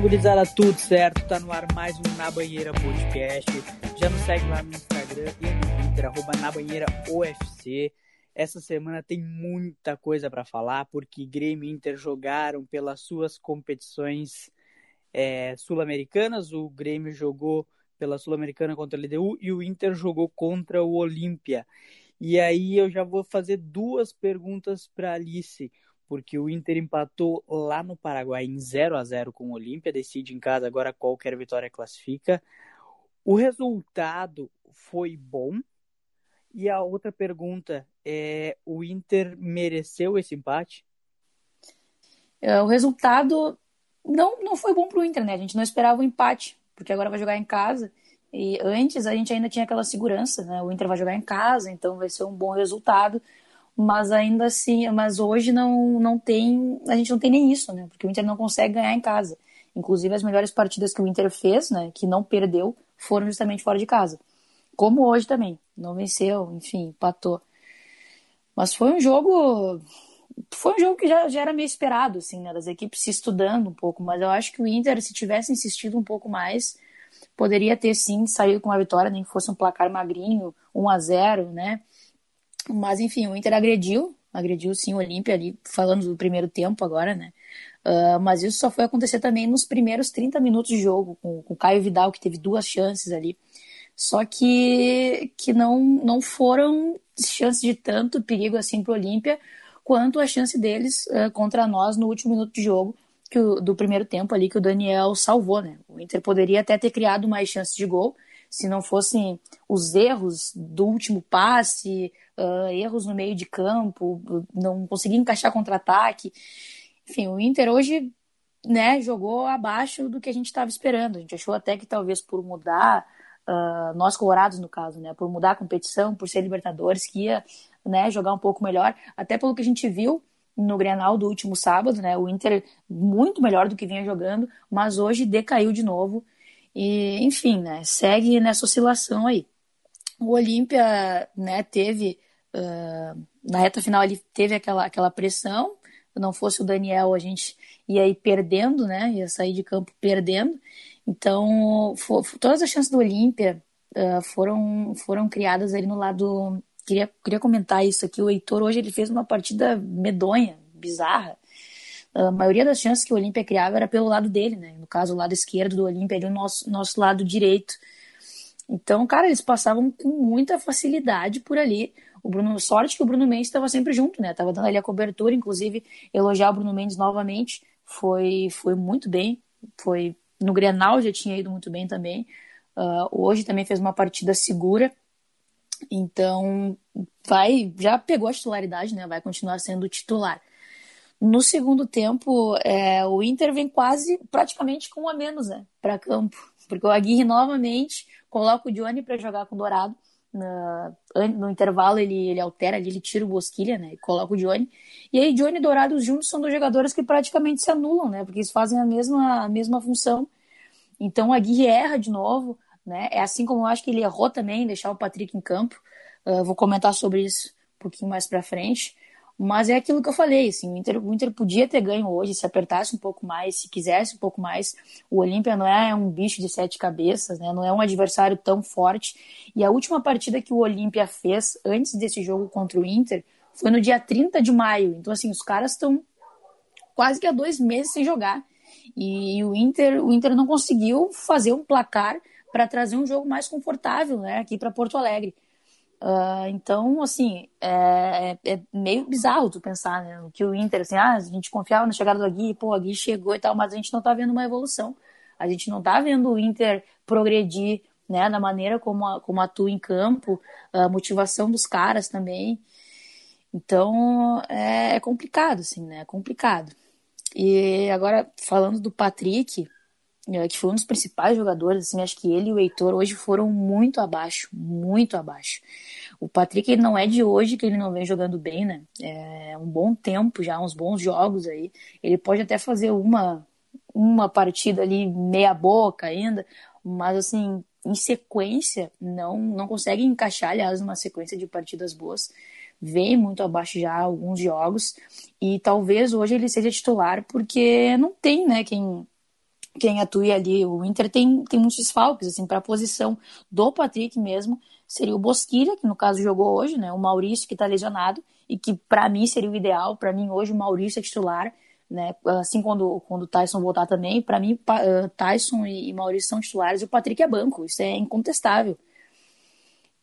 Fala, gurizada, tudo certo? Tá no ar mais um Na Banheira Podcast. Já nos segue lá no Instagram e no Twitter, arroba Na Banheira UFC. Essa semana tem muita coisa para falar, porque Grêmio e Inter jogaram pelas suas competições é, sul-americanas. O Grêmio jogou pela Sul-Americana contra a LDU e o Inter jogou contra o Olímpia. E aí eu já vou fazer duas perguntas para Alice porque o Inter empatou lá no Paraguai em 0 a 0 com o Olímpia, decide em casa agora qualquer vitória classifica. O resultado foi bom. E a outra pergunta é: o Inter mereceu esse empate? É, o resultado não, não foi bom para o Inter, né? A gente não esperava o um empate, porque agora vai jogar em casa. E antes a gente ainda tinha aquela segurança, né? O Inter vai jogar em casa, então vai ser um bom resultado mas ainda assim, mas hoje não, não tem, a gente não tem nem isso, né? Porque o Inter não consegue ganhar em casa. Inclusive as melhores partidas que o Inter fez, né, que não perdeu, foram justamente fora de casa. Como hoje também, não venceu, enfim, empatou. Mas foi um jogo foi um jogo que já, já era meio esperado, assim, né, das equipes se estudando um pouco, mas eu acho que o Inter, se tivesse insistido um pouco mais, poderia ter sim saído com uma vitória, nem que fosse um placar magrinho, 1 a 0 né? Mas, enfim, o Inter agrediu, agrediu sim o Olímpia ali, falando do primeiro tempo agora, né? Uh, mas isso só foi acontecer também nos primeiros 30 minutos de jogo, com, com o Caio Vidal, que teve duas chances ali. Só que, que não, não foram chances de tanto perigo assim para o Olímpia, quanto a chance deles uh, contra nós no último minuto de jogo, que o, do primeiro tempo ali, que o Daniel salvou, né? O Inter poderia até ter criado mais chances de gol, se não fossem os erros do último passe, uh, erros no meio de campo, não conseguia encaixar contra-ataque. Enfim, o Inter hoje né, jogou abaixo do que a gente estava esperando. A gente achou até que talvez por mudar, uh, nós colorados no caso, né, por mudar a competição, por ser Libertadores, que ia né, jogar um pouco melhor, até pelo que a gente viu no Grenal do último sábado, né, o Inter muito melhor do que vinha jogando, mas hoje decaiu de novo e, enfim, né, segue nessa oscilação aí. O Olímpia, né, teve, uh, na reta final, ele teve aquela, aquela pressão, se não fosse o Daniel, a gente ia ir perdendo, né, ia sair de campo perdendo. Então, for, todas as chances do Olímpia uh, foram, foram criadas ali no lado... Queria, queria comentar isso aqui, o Heitor hoje ele fez uma partida medonha, bizarra, a maioria das chances que o Olímpia criava era pelo lado dele, né? No caso, o lado esquerdo do Olímpia, ali o nosso, nosso lado direito. Então, cara, eles passavam com muita facilidade por ali. O Bruno, sorte que o Bruno Mendes estava sempre junto, né? Tava dando ali a cobertura, inclusive elogiar o Bruno Mendes novamente. Foi, foi muito bem. Foi no Grenal já tinha ido muito bem também. Uh, hoje também fez uma partida segura. Então, vai, já pegou a titularidade, né? Vai continuar sendo titular. No segundo tempo, é, o Inter vem quase, praticamente com um a menos, né, para campo. Porque o Aguirre novamente coloca o Johnny para jogar com o Dourado. No, intervalo ele, ele altera ali, ele tira o Bosquilha, né, e coloca o Johnny. E aí Johnny e Dourado juntos são dois jogadores que praticamente se anulam, né, porque eles fazem a mesma, a mesma função. Então o Aguirre erra de novo, né, é assim como eu acho que ele errou também, deixar o Patrick em campo. Uh, vou comentar sobre isso um pouquinho mais para frente. Mas é aquilo que eu falei, assim, o Inter, o Inter podia ter ganho hoje se apertasse um pouco mais, se quisesse um pouco mais. O Olímpia não é um bicho de sete cabeças, né? Não é um adversário tão forte. E a última partida que o Olímpia fez antes desse jogo contra o Inter foi no dia 30 de maio. Então, assim, os caras estão quase que há dois meses sem jogar. E o Inter, o Inter não conseguiu fazer um placar para trazer um jogo mais confortável, né, aqui para Porto Alegre. Uh, então, assim, é, é, é, meio bizarro tu pensar, né? Que o Inter, assim, ah, a gente confiava na chegada do Gui, pô, a Gui chegou e tal, mas a gente não tá vendo uma evolução. A gente não tá vendo o Inter progredir, né, na maneira como, a, como atua em campo, a motivação dos caras também. Então, é, é complicado, assim, né? É complicado. E agora, falando do Patrick, que foi um dos principais jogadores, assim, acho que ele e o Heitor hoje foram muito abaixo, muito abaixo. O Patrick ele não é de hoje que ele não vem jogando bem, né? É um bom tempo já, uns bons jogos aí. Ele pode até fazer uma uma partida ali meia boca ainda, mas assim, em sequência não não consegue encaixar, aliás, uma sequência de partidas boas. Vem muito abaixo já alguns jogos e talvez hoje ele seja titular porque não tem, né, quem quem atua ali. O Inter tem, tem muitos desfalques, assim, para a posição do Patrick mesmo, seria o Bosquilha, que no caso jogou hoje, né? O Maurício, que está lesionado, e que para mim seria o ideal. Para mim, hoje, o Maurício é titular, né? Assim, quando, quando o Tyson voltar também, para mim, uh, Tyson e Maurício são titulares e o Patrick é banco, isso é incontestável.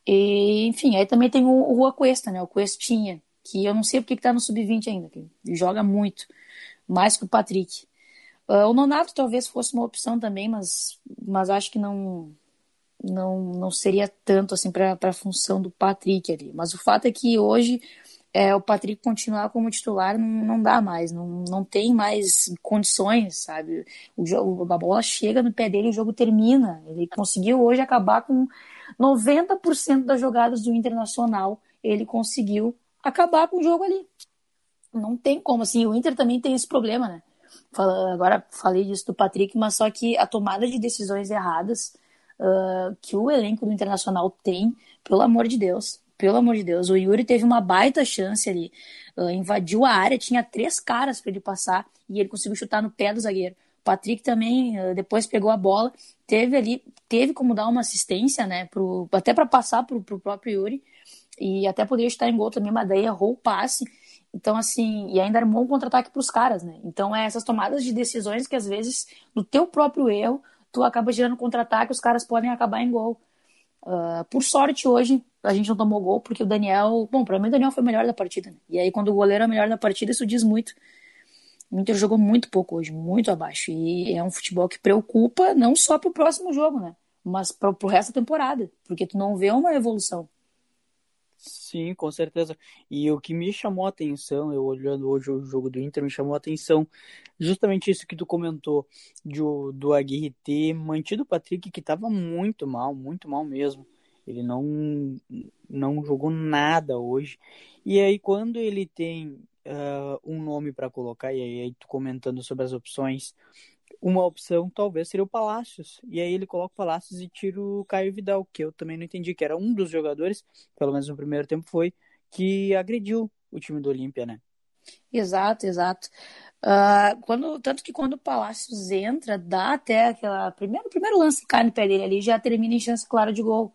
E, enfim, aí também tem o, o Acuesta, né? O Cuestinha, que eu não sei porque que tá no sub-20 ainda, que joga muito, mais que o Patrick. Uh, o Nonato talvez fosse uma opção também, mas, mas acho que não, não, não seria tanto assim para a função do Patrick ali. Mas o fato é que hoje é, o Patrick continuar como titular não, não dá mais, não, não tem mais condições, sabe? O jogo, a bola chega no pé dele e o jogo termina. Ele conseguiu hoje acabar com 90% das jogadas do Internacional, ele conseguiu acabar com o jogo ali. Não tem como, assim, o Inter também tem esse problema, né? Agora falei disso do Patrick, mas só que a tomada de decisões erradas uh, que o elenco do Internacional tem, pelo amor de Deus, pelo amor de Deus, o Yuri teve uma baita chance ali, uh, invadiu a área, tinha três caras para ele passar e ele conseguiu chutar no pé do zagueiro. O Patrick também uh, depois pegou a bola, teve ali, teve como dar uma assistência, né, pro, até para passar pro, pro próprio Yuri e até poderia estar em gol também, mas daí errou o passe então, assim, e ainda armou um contra-ataque para os caras, né? Então, é essas tomadas de decisões que, às vezes, no teu próprio erro, tu acaba girando contra-ataque, os caras podem acabar em gol. Uh, por sorte, hoje, a gente não tomou gol, porque o Daniel. Bom, para mim, o Daniel foi o melhor da partida. Né? E aí, quando o goleiro é o melhor da partida, isso diz muito. O Inter jogou muito pouco hoje, muito abaixo. E é um futebol que preocupa não só pro próximo jogo, né? Mas pro, pro resto da temporada. Porque tu não vê uma evolução. Sim, com certeza. E o que me chamou a atenção, eu olhando hoje o jogo do Inter, me chamou a atenção justamente isso que tu comentou, de, do Aguirre ter mantido o Patrick, que estava muito mal, muito mal mesmo. Ele não, não jogou nada hoje. E aí, quando ele tem uh, um nome para colocar, e aí tu comentando sobre as opções, uma opção talvez seria o Palácios. E aí ele coloca o Palácios e tira o Caio Vidal, que eu também não entendi, que era um dos jogadores, pelo menos no primeiro tempo foi, que agrediu o time do Olímpia, né? Exato, exato. Uh, quando, tanto que quando o Palácios entra, dá até aquela. Primeiro, primeiro lance que cai no pé dele ali, já termina em chance clara de gol.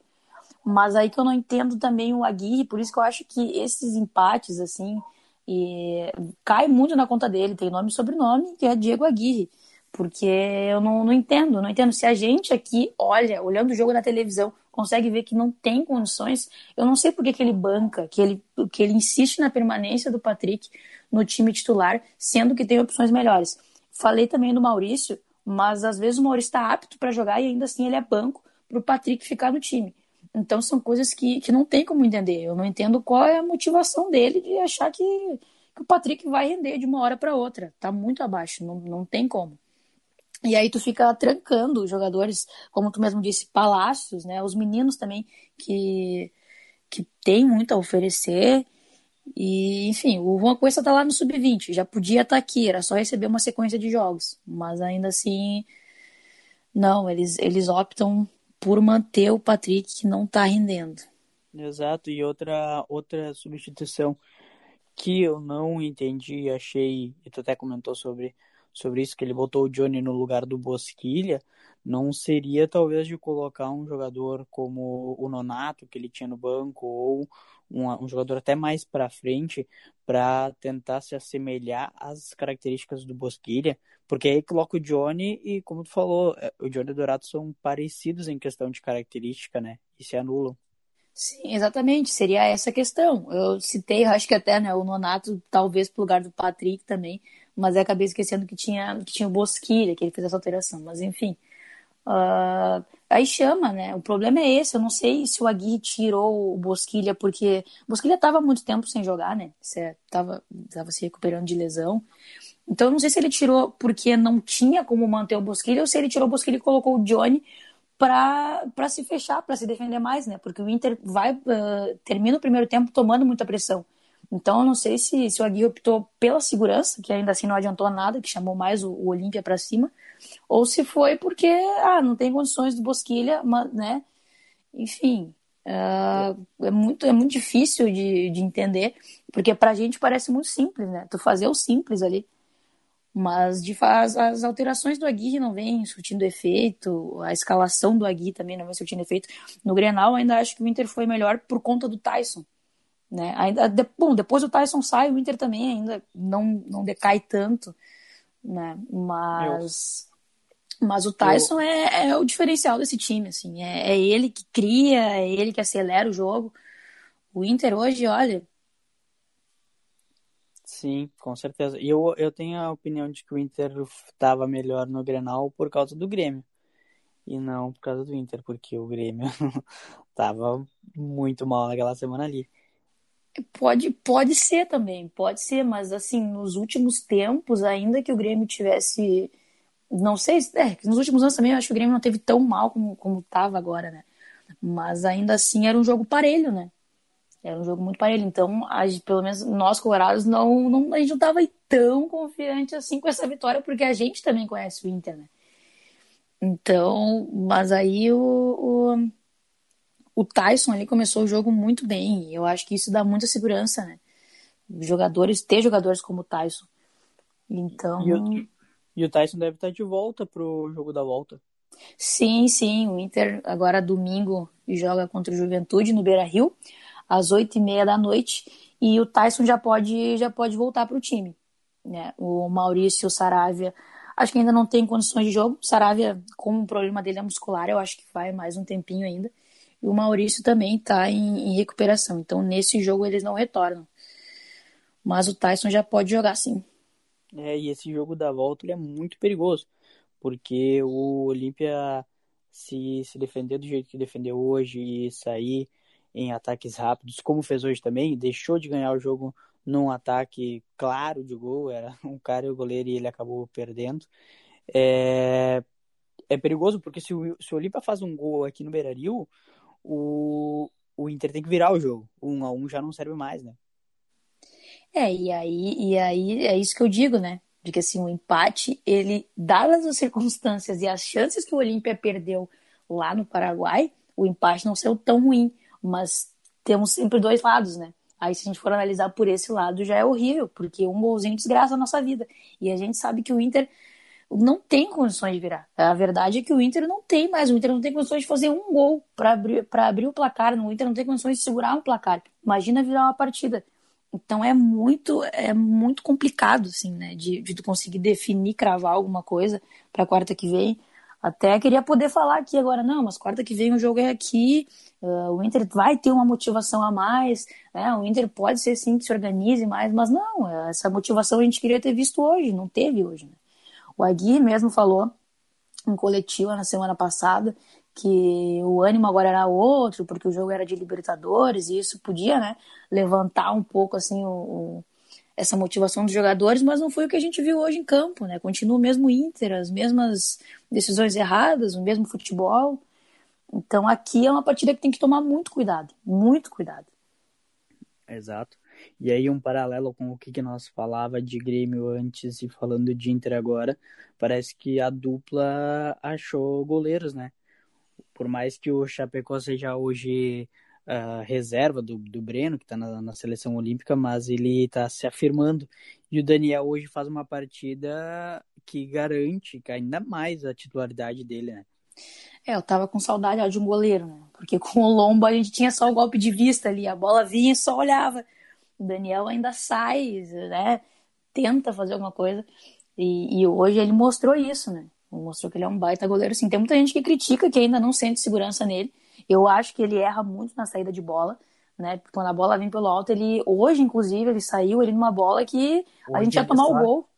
Mas aí que eu não entendo também o Aguirre, por isso que eu acho que esses empates, assim, e cai muito na conta dele. Tem nome e sobrenome, que é Diego Aguirre. Porque eu não, não entendo, não entendo. Se a gente aqui olha, olhando o jogo na televisão, consegue ver que não tem condições, eu não sei por que, que ele banca, que ele, que ele insiste na permanência do Patrick no time titular, sendo que tem opções melhores. Falei também do Maurício, mas às vezes o Maurício está apto para jogar e ainda assim ele é banco para o Patrick ficar no time. Então são coisas que, que não tem como entender. Eu não entendo qual é a motivação dele de achar que, que o Patrick vai render de uma hora para outra. Tá muito abaixo, não, não tem como. E aí tu fica trancando os jogadores, como tu mesmo disse, palácios, né? Os meninos também que, que tem muito a oferecer. E, enfim, o Juan Cuesta tá lá no sub-20, já podia estar tá aqui, era só receber uma sequência de jogos. Mas ainda assim, não, eles, eles optam por manter o Patrick que não tá rendendo. Exato, e outra, outra substituição que eu não entendi, achei, e tu até comentou sobre sobre isso, que ele botou o Johnny no lugar do Bosquilha, não seria talvez de colocar um jogador como o Nonato, que ele tinha no banco, ou um, um jogador até mais para frente, para tentar se assemelhar às características do Bosquilha, porque aí coloca o Johnny e, como tu falou, é, o Johnny e o Dourado são parecidos em questão de característica, né? E se anulam. Sim, exatamente, seria essa a questão. Eu citei, acho que até né, o Nonato, talvez pro lugar do Patrick também, mas eu acabei esquecendo que tinha, que tinha o Bosquilha, que ele fez essa alteração, mas enfim. Uh, aí chama, né? O problema é esse. Eu não sei se o Agui tirou o Bosquilha porque o Bosquilha estava muito tempo sem jogar, né? Estava tava se recuperando de lesão. Então eu não sei se ele tirou porque não tinha como manter o Bosquilha ou se ele tirou o Bosquilha e colocou o Johnny para se fechar, para se defender mais, né? Porque o Inter vai uh, termina o primeiro tempo tomando muita pressão. Então, eu não sei se, se o Aguirre optou pela segurança, que ainda assim não adiantou nada, que chamou mais o, o Olímpia para cima, ou se foi porque, ah, não tem condições do Bosquilha, mas, né? Enfim, uh, é, muito, é muito difícil de, de entender, porque pra gente parece muito simples, né? Tu fazer o simples ali. Mas de faz as alterações do Aguirre não vêm surtindo efeito, a escalação do Aguirre também não vem surtindo efeito. No Grenal ainda acho que o Inter foi melhor por conta do Tyson. Né? Ainda, de, bom, depois o Tyson sai, o Inter também ainda não, não decai tanto, né? Mas, mas o Tyson é, é, o diferencial desse time, assim. É, é ele que cria, é ele que acelera o jogo. O Inter hoje, olha, Sim, com certeza. E eu, eu tenho a opinião de que o Inter estava melhor no Grenal por causa do Grêmio. E não por causa do Inter, porque o Grêmio estava muito mal naquela semana ali. Pode, pode ser também, pode ser, mas assim, nos últimos tempos, ainda que o Grêmio tivesse. Não sei, é, nos últimos anos também eu acho que o Grêmio não teve tão mal como, como estava agora, né? Mas ainda assim era um jogo parelho, né? Era um jogo muito parelho. Então, a, pelo menos nós, colorados, não, não, a gente não estava tão confiante assim com essa vitória, porque a gente também conhece o Inter, né? Então, mas aí o, o, o Tyson ali começou o jogo muito bem. E eu acho que isso dá muita segurança, né? Jogadores, ter jogadores como o Tyson. Então. E o, e o Tyson deve estar de volta pro jogo da volta. Sim, sim. O Inter agora domingo joga contra o Juventude no Beira Rio às oito e meia da noite e o Tyson já pode já pode voltar para o time. Né? O Maurício Saravia acho que ainda não tem condições de jogo. Saravia, como o problema dele é muscular, eu acho que vai mais um tempinho ainda. E o Maurício também está em, em, recuperação. Então, nesse jogo, eles não retornam. Mas o Tyson já pode jogar sim. É, e esse jogo da volta ele é muito perigoso. Porque o Olímpia, se, se defender do jeito que defendeu hoje e sair em ataques rápidos, como fez hoje também, deixou de ganhar o jogo num ataque claro de gol, era um cara e o goleiro e ele acabou perdendo. É, é perigoso porque se o, se o Olímpia faz um gol aqui no Beira-Rio, o, o Inter tem que virar o jogo. Um a um já não serve mais, né? É, e aí, e aí é isso que eu digo, né? De que assim, o empate, ele, dadas as circunstâncias e as chances que o Olímpia perdeu lá no Paraguai, o empate não saiu tão ruim. Mas temos sempre dois lados, né? Aí, se a gente for analisar por esse lado, já é horrível, porque um golzinho desgraça a nossa vida. E a gente sabe que o Inter não tem condições de virar. A verdade é que o Inter não tem mais. O Inter não tem condições de fazer um gol para abrir, abrir o placar. O Inter não tem condições de segurar um placar. Imagina virar uma partida. Então é muito é muito complicado, assim, né? De, de tu conseguir definir, cravar alguma coisa para quarta que vem. Até queria poder falar aqui agora, não, mas quarta que vem o jogo é aqui, uh, o Inter vai ter uma motivação a mais, né? O Inter pode ser sim que se organize mais, mas não, essa motivação a gente queria ter visto hoje, não teve hoje. Né? O Agui mesmo falou em coletiva na semana passada que o ânimo agora era outro, porque o jogo era de Libertadores e isso podia, né, levantar um pouco assim o, o essa motivação dos jogadores, mas não foi o que a gente viu hoje em campo, né? Continua o mesmo Inter, as mesmas decisões erradas, o mesmo futebol. Então aqui é uma partida que tem que tomar muito cuidado, muito cuidado. Exato. E aí um paralelo com o que nós falava de Grêmio antes e falando de Inter agora, parece que a dupla achou goleiros, né? Por mais que o Chapecó seja hoje uh, reserva do, do Breno, que está na, na, seleção olímpica, mas ele está se afirmando. E o Daniel hoje faz uma partida que garante ainda mais a titularidade dele, né? É, eu tava com saudade ó, de um goleiro, né? Porque com o Lombo a gente tinha só o golpe de vista ali, a bola vinha e só olhava. O Daniel ainda sai, né? Tenta fazer alguma coisa. E, e hoje ele mostrou isso, né? Mostrou que ele é um baita goleiro, sim. Tem muita gente que critica, que ainda não sente segurança nele. Eu acho que ele erra muito na saída de bola, né? Quando a bola vem pelo alto, ele hoje, inclusive, ele saiu ele numa bola que hoje a gente ia tomar o gol.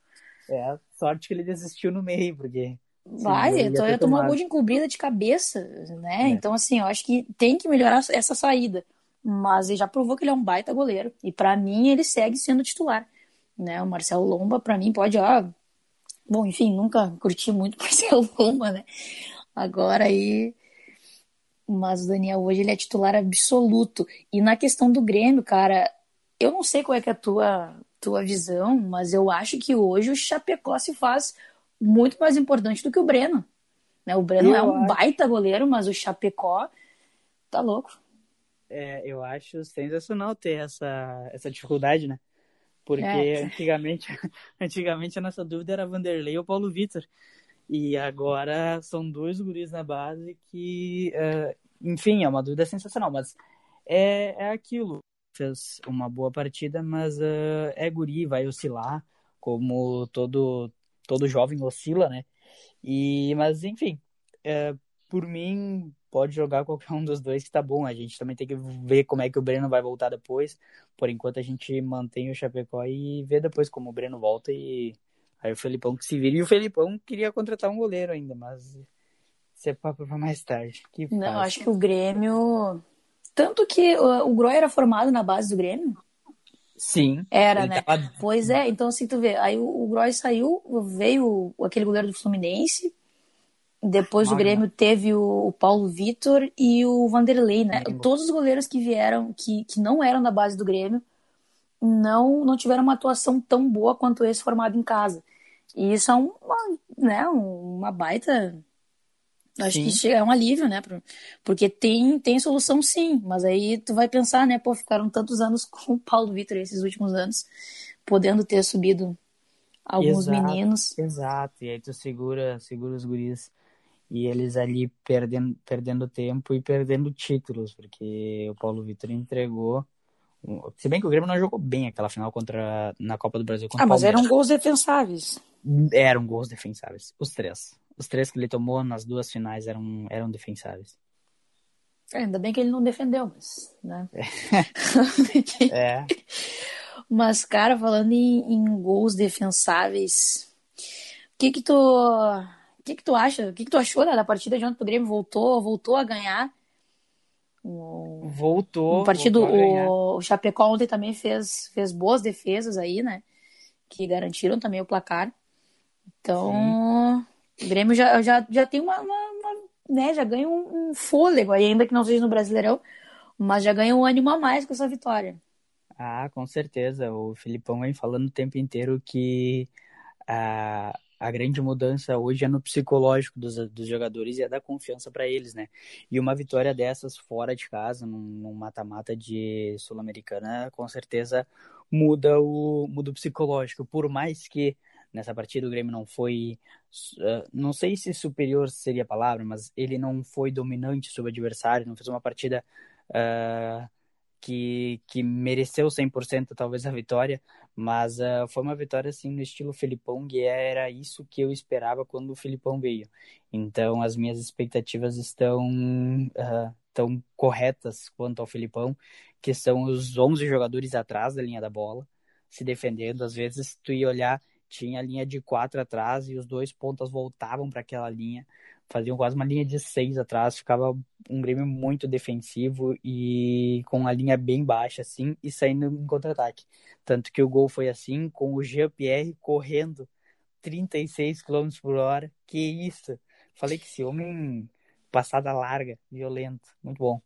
É, sorte que ele desistiu no meio, porque. Vai, então ia tomar o gol de encobrida de cabeça, né? É. Então, assim, eu acho que tem que melhorar essa saída. Mas ele já provou que ele é um baita goleiro. E para mim, ele segue sendo titular. Né? O Marcelo Lomba, para mim, pode. Ah, bom, enfim, nunca curti muito o Marcelo Lomba, né? Agora aí mas o Daniel hoje ele é titular absoluto. E na questão do Grêmio, cara, eu não sei qual é, é a tua, tua visão, mas eu acho que hoje o Chapecó se faz muito mais importante do que o Breno. Né? O Breno eu é um acho... baita goleiro, mas o Chapecó tá louco. É, eu acho sensacional ter essa, essa dificuldade, né? Porque é. antigamente, antigamente a nossa dúvida era Vanderlei ou Paulo Vitor. E agora são dois guris na base que, uh, enfim, é uma dúvida sensacional, mas é, é aquilo. Fez uma boa partida, mas uh, é guri, vai oscilar, como todo, todo jovem oscila, né? E, mas, enfim, uh, por mim, pode jogar qualquer um dos dois que tá bom. A gente também tem que ver como é que o Breno vai voltar depois. Por enquanto, a gente mantém o Chapecó e vê depois como o Breno volta e Aí o Felipão que se vira. E o Felipão queria contratar um goleiro ainda, mas isso é papo pra mais tarde. Que Não, fácil. acho que o Grêmio. Tanto que o, o Groy era formado na base do Grêmio? Sim. Era, né? Tava... Pois é, então assim, tu vê, aí o, o Groy saiu, veio aquele goleiro do Fluminense, depois Mano. o Grêmio teve o, o Paulo Vitor e o Vanderlei, né? Todos os goleiros que vieram, que, que não eram da base do Grêmio, não, não tiveram uma atuação tão boa quanto esse formado em casa. E isso é uma, né, uma baita. Acho sim. que é um alívio, né? Porque tem, tem solução sim, mas aí tu vai pensar, né? Pô, ficaram tantos anos com o Paulo Vitor esses últimos anos, podendo ter subido alguns exato, meninos. Exato, e aí tu segura, segura os guris e eles ali perdendo, perdendo tempo e perdendo títulos, porque o Paulo Vitor entregou se bem que o Grêmio não jogou bem aquela final contra na Copa do Brasil contra Ah, mas eram gols defensáveis. Eram gols defensáveis. Os três. Os três que ele tomou nas duas finais eram, eram defensáveis. É, ainda bem que ele não defendeu, mas. Né? é. Mas, cara, falando em, em gols defensáveis, o que que tu. O que que tu acha? O que que tu achou né, da partida de ontem o Grêmio voltou, voltou a ganhar? voltou. O partido, voltou o, o Chapecó ontem também fez, fez boas defesas aí, né? Que garantiram também o placar. Então, Sim. o Grêmio já, já, já tem uma, uma, uma né? Já ganha um, um, fôlego aí, ainda que não seja no Brasileirão, mas já ganha um ânimo a mais com essa vitória. Ah, com certeza. O Filipão vem falando o tempo inteiro que a, a grande mudança hoje é no psicológico dos, dos jogadores e é da confiança para eles, né? E uma vitória dessas fora de casa, num mata-mata de Sul-Americana, com certeza muda o, muda o psicológico. Por mais que nessa partida o Grêmio não foi, uh, não sei se superior seria a palavra, mas ele não foi dominante sobre o adversário, não fez uma partida. Uh, que, que mereceu 100% talvez a vitória, mas uh, foi uma vitória assim no estilo Felipão, e era isso que eu esperava quando o Felipão veio. Então as minhas expectativas estão uh, tão corretas quanto ao Felipão, que são os 11 jogadores atrás da linha da bola, se defendendo. Às vezes tu ia olhar, tinha a linha de quatro atrás e os dois pontas voltavam para aquela linha faziam quase uma linha de seis atrás, ficava um Grêmio muito defensivo e com a linha bem baixa, assim, e saindo em contra-ataque. Tanto que o gol foi assim, com o Jean-Pierre correndo 36 km por hora. Que isso! Falei que esse homem, passada larga, violento, muito bom.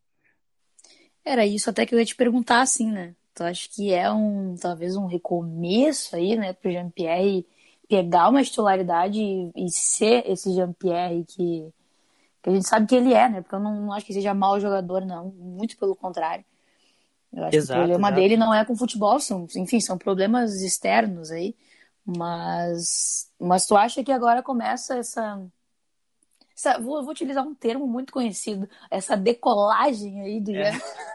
Era isso até que eu ia te perguntar, assim, né? Tu acha que é um, talvez um recomeço aí, né, pro Jean-Pierre pegar uma titularidade e, e ser esse Jean-Pierre que, que a gente sabe que ele é, né? Porque eu não, não acho que seja mau jogador, não. Muito pelo contrário. Eu acho exato, que o problema exato. dele não é com futebol, são, enfim, são problemas externos aí. Mas, mas tu acha que agora começa essa, essa vou, vou, utilizar um termo muito conhecido, essa decolagem aí do é.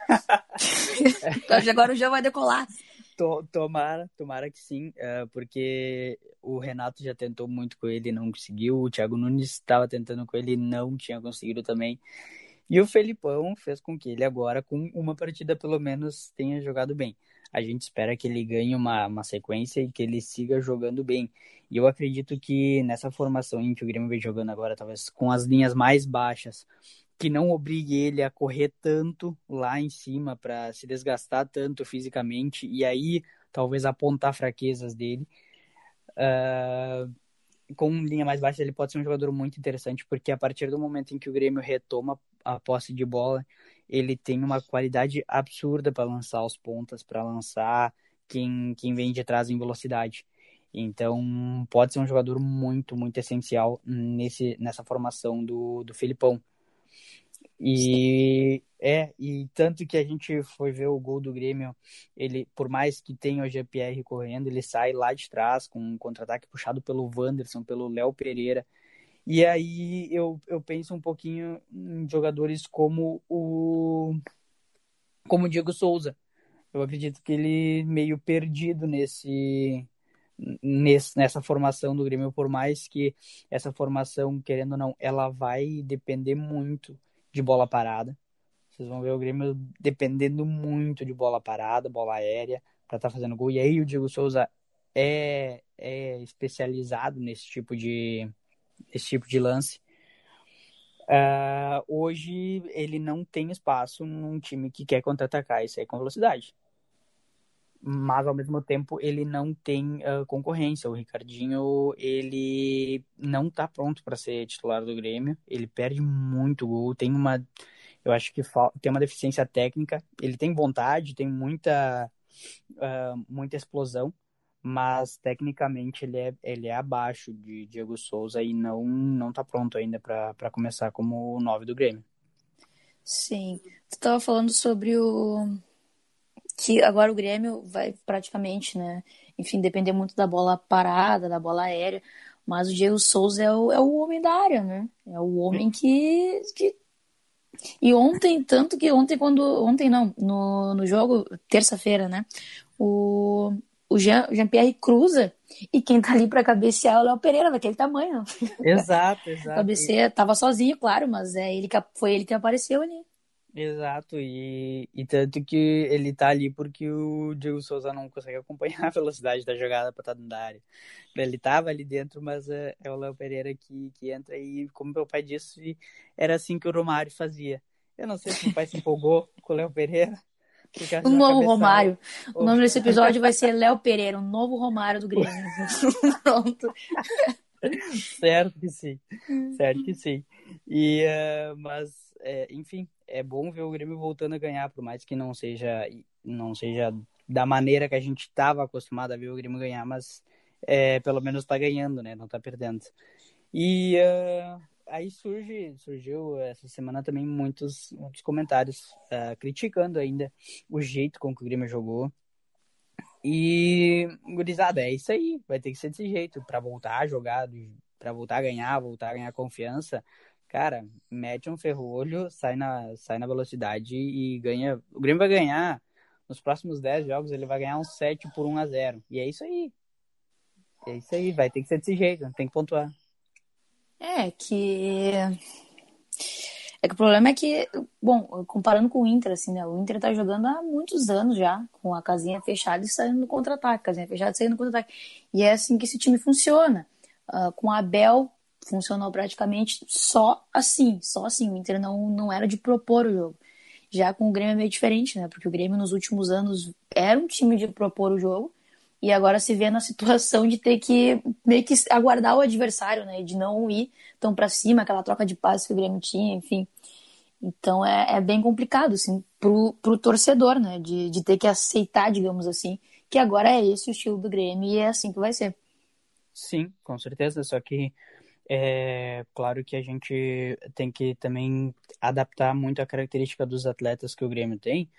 agora o Jean vai decolar. Tomara, tomara que sim, uh, porque o Renato já tentou muito com ele e não conseguiu, o Thiago Nunes estava tentando com ele e não tinha conseguido também. E o Felipão fez com que ele agora, com uma partida pelo menos, tenha jogado bem. A gente espera que ele ganhe uma, uma sequência e que ele siga jogando bem. E eu acredito que nessa formação em que o Grêmio vem jogando agora, talvez com as linhas mais baixas, que não obrigue ele a correr tanto lá em cima para se desgastar tanto fisicamente e aí talvez apontar fraquezas dele. Uh, com linha mais baixa, ele pode ser um jogador muito interessante, porque a partir do momento em que o Grêmio retoma a posse de bola, ele tem uma qualidade absurda para lançar os pontas, para lançar quem, quem vem de trás em velocidade. Então, pode ser um jogador muito, muito essencial nesse, nessa formação do, do Filipão. E é, e tanto que a gente foi ver o gol do Grêmio, ele, por mais que tenha o GPR correndo, ele sai lá de trás com um contra-ataque puxado pelo Wanderson, pelo Léo Pereira. E aí eu, eu penso um pouquinho em jogadores como o como o Diego Souza. Eu acredito que ele meio perdido nesse nesse, nessa formação do Grêmio, por mais que essa formação, querendo ou não, ela vai depender muito de bola parada. Vocês vão ver o Grêmio dependendo muito de bola parada, bola aérea, para estar tá fazendo gol. E aí o Diego Souza é, é especializado nesse tipo de, nesse tipo de lance. Uh, hoje ele não tem espaço num time que quer contra-atacar isso aí com velocidade mas ao mesmo tempo ele não tem uh, concorrência. O Ricardinho ele não está pronto para ser titular do Grêmio. Ele perde muito gol, tem uma, eu acho que tem uma deficiência técnica. Ele tem vontade, tem muita, uh, muita explosão, mas tecnicamente ele é, ele é abaixo de Diego Souza e não não está pronto ainda para começar como 9 do Grêmio. Sim, tu estava falando sobre o que agora o Grêmio vai praticamente, né? Enfim, depender muito da bola parada, da bola aérea. Mas o Diego Souza é o, é o homem da área, né? É o homem que, que. E ontem, tanto que ontem, quando. Ontem não, no, no jogo, terça-feira, né? O, o Jean-Pierre Jean cruza e quem tá ali para cabecear é o Léo Pereira, daquele tamanho. Exato, exato. Cabeceia, tava sozinho, claro, mas é ele que, foi ele que apareceu ali. Exato, e, e tanto que ele tá ali porque o Diego Souza não consegue acompanhar a velocidade da jogada para estar tá dentro da área. Ele tava ali dentro, mas é, é o Léo Pereira que, que entra e, como meu pai disse, era assim que o Romário fazia. Eu não sei se o pai se empolgou com o Léo Pereira. O novo Romário. O nome desse episódio vai ser Léo Pereira, o novo Romário do Grêmio. Pronto. certo que sim, certo que sim. E, uh, mas, é, enfim, é bom ver o Grêmio voltando a ganhar, por mais que não seja, não seja da maneira que a gente estava acostumado a ver o Grêmio ganhar, mas é, pelo menos está ganhando, né? Não está perdendo. E uh, aí surge, surgiu essa semana também muitos, muitos comentários uh, criticando ainda o jeito com que o Grêmio jogou. E, gurizada, é isso aí. Vai ter que ser desse jeito para voltar a jogar, para voltar a ganhar, voltar a ganhar confiança cara, mete um ferrolho, sai na, sai na velocidade e ganha. O Grêmio vai ganhar nos próximos 10 jogos, ele vai ganhar uns 7 por 1 a 0 E é isso aí. É isso aí, vai ter que ser desse jeito, tem que pontuar. É que. É que o problema é que, bom, comparando com o Inter, assim, né? O Inter tá jogando há muitos anos já, com a casinha fechada e saindo no contra-ataque, casinha fechada e saindo no contra-ataque. E é assim que esse time funciona. Uh, com a Abel funcionou praticamente só assim, só assim. O Inter não, não era de propor o jogo. Já com o Grêmio é meio diferente, né? Porque o Grêmio nos últimos anos era um time de propor o jogo e agora se vê na situação de ter que meio que aguardar o adversário, né? De não ir tão para cima, aquela troca de passes que o Grêmio tinha, enfim. Então é, é bem complicado, assim, pro, pro torcedor, né? De, de ter que aceitar, digamos assim, que agora é esse o estilo do Grêmio e é assim que vai ser. Sim, com certeza. Só que é claro que a gente tem que também adaptar muito a característica dos atletas que o Grêmio tem,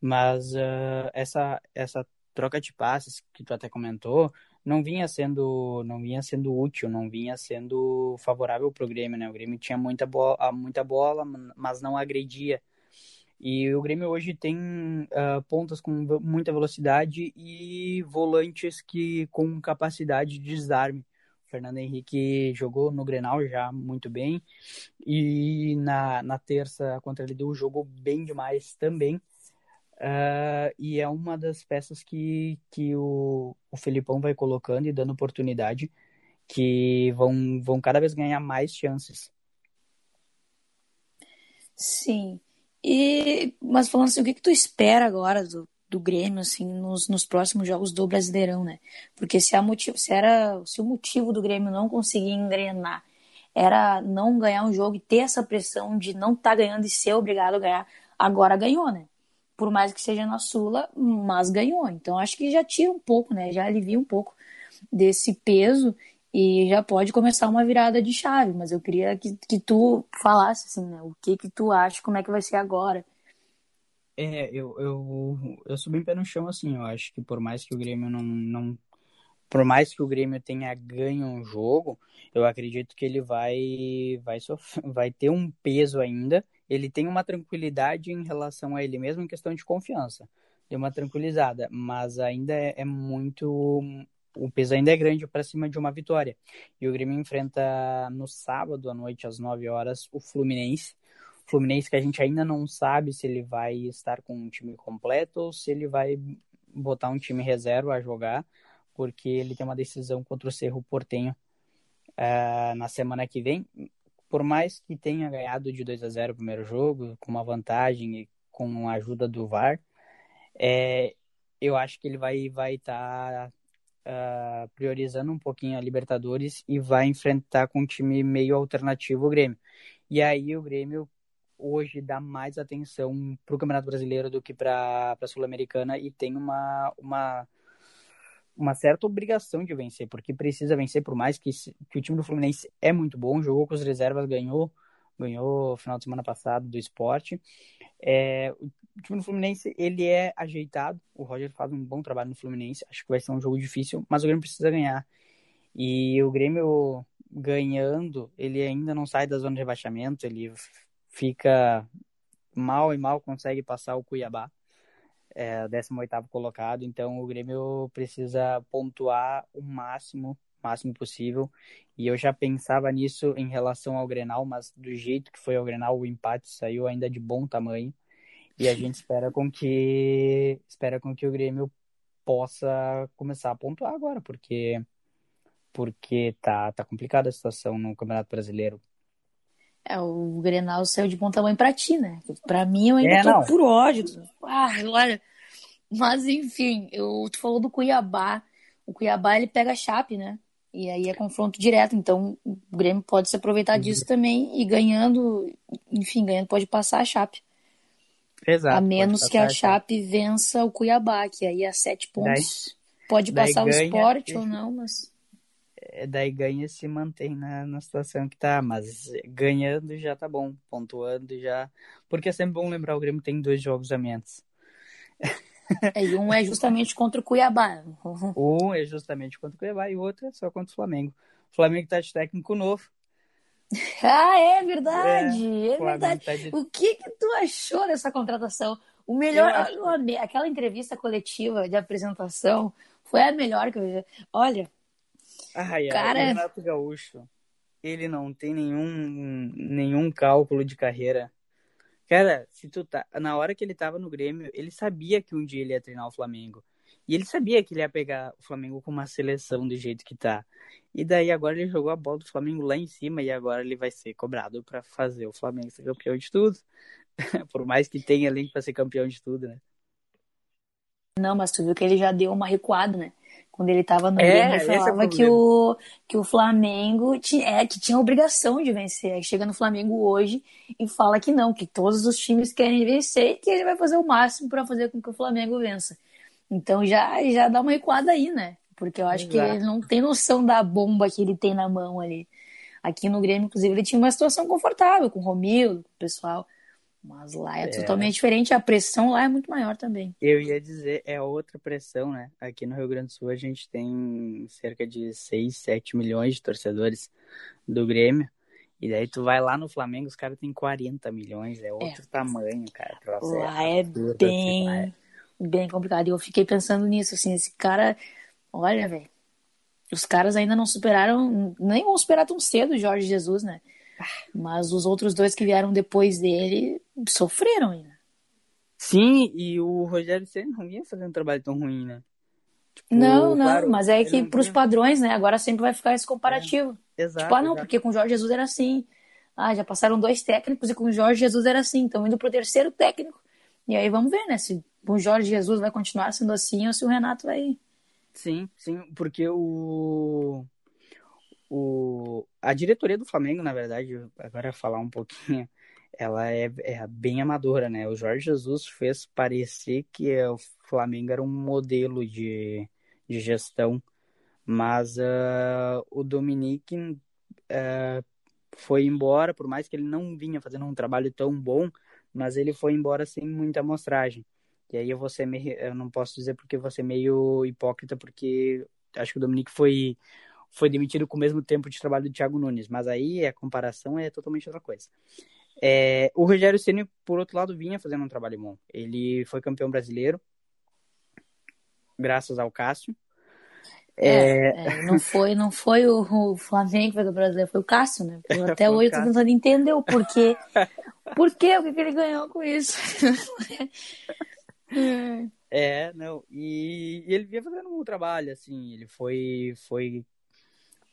mas uh, essa, essa troca de passes que tu até comentou não vinha sendo não vinha sendo útil, não vinha sendo favorável para o Grêmio, né? O Grêmio tinha muita bola, muita bola, mas não agredia. E o Grêmio hoje tem uh, pontas com muita velocidade e volantes que com capacidade de desarme. Fernando Henrique jogou no Grenal já muito bem. E na, na terça contra ele deu jogou bem demais também. Uh, e é uma das peças que, que o, o Felipão vai colocando e dando oportunidade que vão, vão cada vez ganhar mais chances. Sim. E, mas falando assim, o que, que tu espera agora do, do Grêmio assim nos, nos próximos jogos do Brasileirão, né? Porque se, motivo, se era se o motivo do Grêmio não conseguir engrenar era não ganhar um jogo e ter essa pressão de não estar tá ganhando e ser obrigado a ganhar, agora ganhou, né? Por mais que seja na Sula, mas ganhou. Então acho que já tira um pouco, né? Já alivia um pouco desse peso e já pode começar uma virada de chave. Mas eu queria que, que tu falasse, assim, né? O que que tu acha, como é que vai ser agora? É, eu, eu, eu sou bem pé no chão, assim, eu acho que por mais que o Grêmio não, não por mais que o Grêmio tenha ganho um jogo, eu acredito que ele vai, vai, vai ter um peso ainda. Ele tem uma tranquilidade em relação a ele mesmo em questão de confiança. Deu uma tranquilizada, mas ainda é, é muito. O peso ainda é grande para cima de uma vitória. E o Grêmio enfrenta no sábado à noite, às 9 horas, o Fluminense. Fluminense que a gente ainda não sabe se ele vai estar com um time completo ou se ele vai botar um time reserva a jogar porque ele tem uma decisão contra o Cerro Portenho uh, na semana que vem. Por mais que tenha ganhado de 2 a 0 o primeiro jogo, com uma vantagem e com a ajuda do VAR, é, eu acho que ele vai vai estar tá, uh, priorizando um pouquinho a Libertadores e vai enfrentar com um time meio alternativo o Grêmio. E aí o Grêmio hoje dá mais atenção para o Campeonato Brasileiro do que para a Sul-Americana e tem uma, uma uma certa obrigação de vencer, porque precisa vencer, por mais que, que o time do Fluminense é muito bom, jogou com as reservas, ganhou, ganhou final de semana passado do esporte. É, o time do Fluminense, ele é ajeitado, o Roger faz um bom trabalho no Fluminense, acho que vai ser um jogo difícil, mas o Grêmio precisa ganhar. E o Grêmio ganhando, ele ainda não sai da zona de rebaixamento, ele fica mal e mal consegue passar o Cuiabá é, 18º colocado, então o Grêmio precisa pontuar o máximo, máximo possível, e eu já pensava nisso em relação ao Grenal, mas do jeito que foi o Grenal, o empate saiu ainda de bom tamanho, e a gente espera com que espera com que o Grêmio possa começar a pontuar agora, porque porque tá tá complicada a situação no Campeonato Brasileiro. É, o Grenal saiu de bom tamanho pra ti, né? Pra mim, eu ainda é, tô não. por ódio. Ah, olha. Mas, enfim, eu, tu falou do Cuiabá. O Cuiabá, ele pega a Chape, né? E aí é confronto direto. Então, o Grêmio pode se aproveitar uhum. disso também. E ganhando, enfim, ganhando pode passar a Chape. Exato. A menos que a Chape vença o Cuiabá, que aí é sete pontos. Daí, pode passar o esporte ou não, mas daí ganha se mantém na, na situação que tá, mas ganhando já tá bom, pontuando já. Porque é sempre bom lembrar, o Grêmio tem dois jogos a menos. É, e um é justamente contra o Cuiabá. Um é justamente contra o Cuiabá e o outro é só contra o Flamengo. O Flamengo tá de técnico novo. Ah, é verdade, é, é verdade. Tá de... O que que tu achou dessa contratação? O melhor, acho... aquela entrevista coletiva de apresentação foi a melhor que eu vi. Olha, Ai, cara... o Renato Gaúcho, ele não tem nenhum, nenhum cálculo de carreira. Cara, se tu tá. Na hora que ele tava no Grêmio, ele sabia que um dia ele ia treinar o Flamengo. E ele sabia que ele ia pegar o Flamengo com uma seleção do jeito que tá. E daí agora ele jogou a bola do Flamengo lá em cima e agora ele vai ser cobrado para fazer o Flamengo ser campeão de tudo. Por mais que tenha link para ser campeão de tudo, né? Não, mas tu viu que ele já deu uma recuada, né? Quando ele estava no é, Grêmio, ele é falava é que, o, que o Flamengo tinha, é, que tinha obrigação de vencer. Aí chega no Flamengo hoje e fala que não, que todos os times querem vencer e que ele vai fazer o máximo para fazer com que o Flamengo vença. Então já, já dá uma recuada aí, né? Porque eu acho Exato. que ele não tem noção da bomba que ele tem na mão ali. Aqui no Grêmio, inclusive, ele tinha uma situação confortável com o Romildo, com o pessoal. Mas lá é, é, totalmente diferente, a pressão lá é muito maior também. Eu ia dizer, é outra pressão, né? Aqui no Rio Grande do Sul a gente tem cerca de 6, 7 milhões de torcedores do Grêmio. E daí tu vai lá no Flamengo, os caras têm 40 milhões, é outro é. tamanho, cara. Lá é, é bem, assim, bem complicado. E eu fiquei pensando nisso, assim, esse cara, olha, velho, os caras ainda não superaram, nem vão superar tão cedo o Jorge Jesus, né? Mas os outros dois que vieram depois dele sofreram ainda. Sim, e o Rogério Senna não ia fazer um trabalho tão ruim, né? Tipo, não, não, claro, mas é que pros padrões, né? Agora sempre vai ficar esse comparativo. É, exato. Tipo, ah, não, exato. porque com o Jorge Jesus era assim. Ah, já passaram dois técnicos e com o Jorge Jesus era assim. Então indo pro terceiro técnico. E aí vamos ver, né? Se o Jorge Jesus vai continuar sendo assim ou se o Renato vai. Sim, sim, porque o o, a diretoria do Flamengo, na verdade, agora falar um pouquinho, ela é, é, bem amadora, né? O Jorge Jesus fez parecer que o Flamengo era um modelo de, de gestão, Mas uh, o Dominique uh, foi embora, por mais que ele não vinha fazendo um trabalho tão bom, mas ele foi embora sem muita amostragem. E aí eu vou ser meio, eu não posso dizer porque ser meio hipócrita, porque acho que o Dominique foi foi demitido com o mesmo tempo de trabalho do Thiago Nunes, mas aí a comparação é totalmente outra coisa. É, o Rogério Ceni, por outro lado, vinha fazendo um trabalho bom. Ele foi campeão brasileiro, graças ao Cássio. É, é, não foi, não foi o, Flamengo que foi brasileiro, foi o Cássio, né? Até hoje eu tô tentando entender o porquê. Por quê? O que, que ele ganhou com isso? é, não. E, e, ele vinha fazendo um trabalho, assim. Ele foi, foi,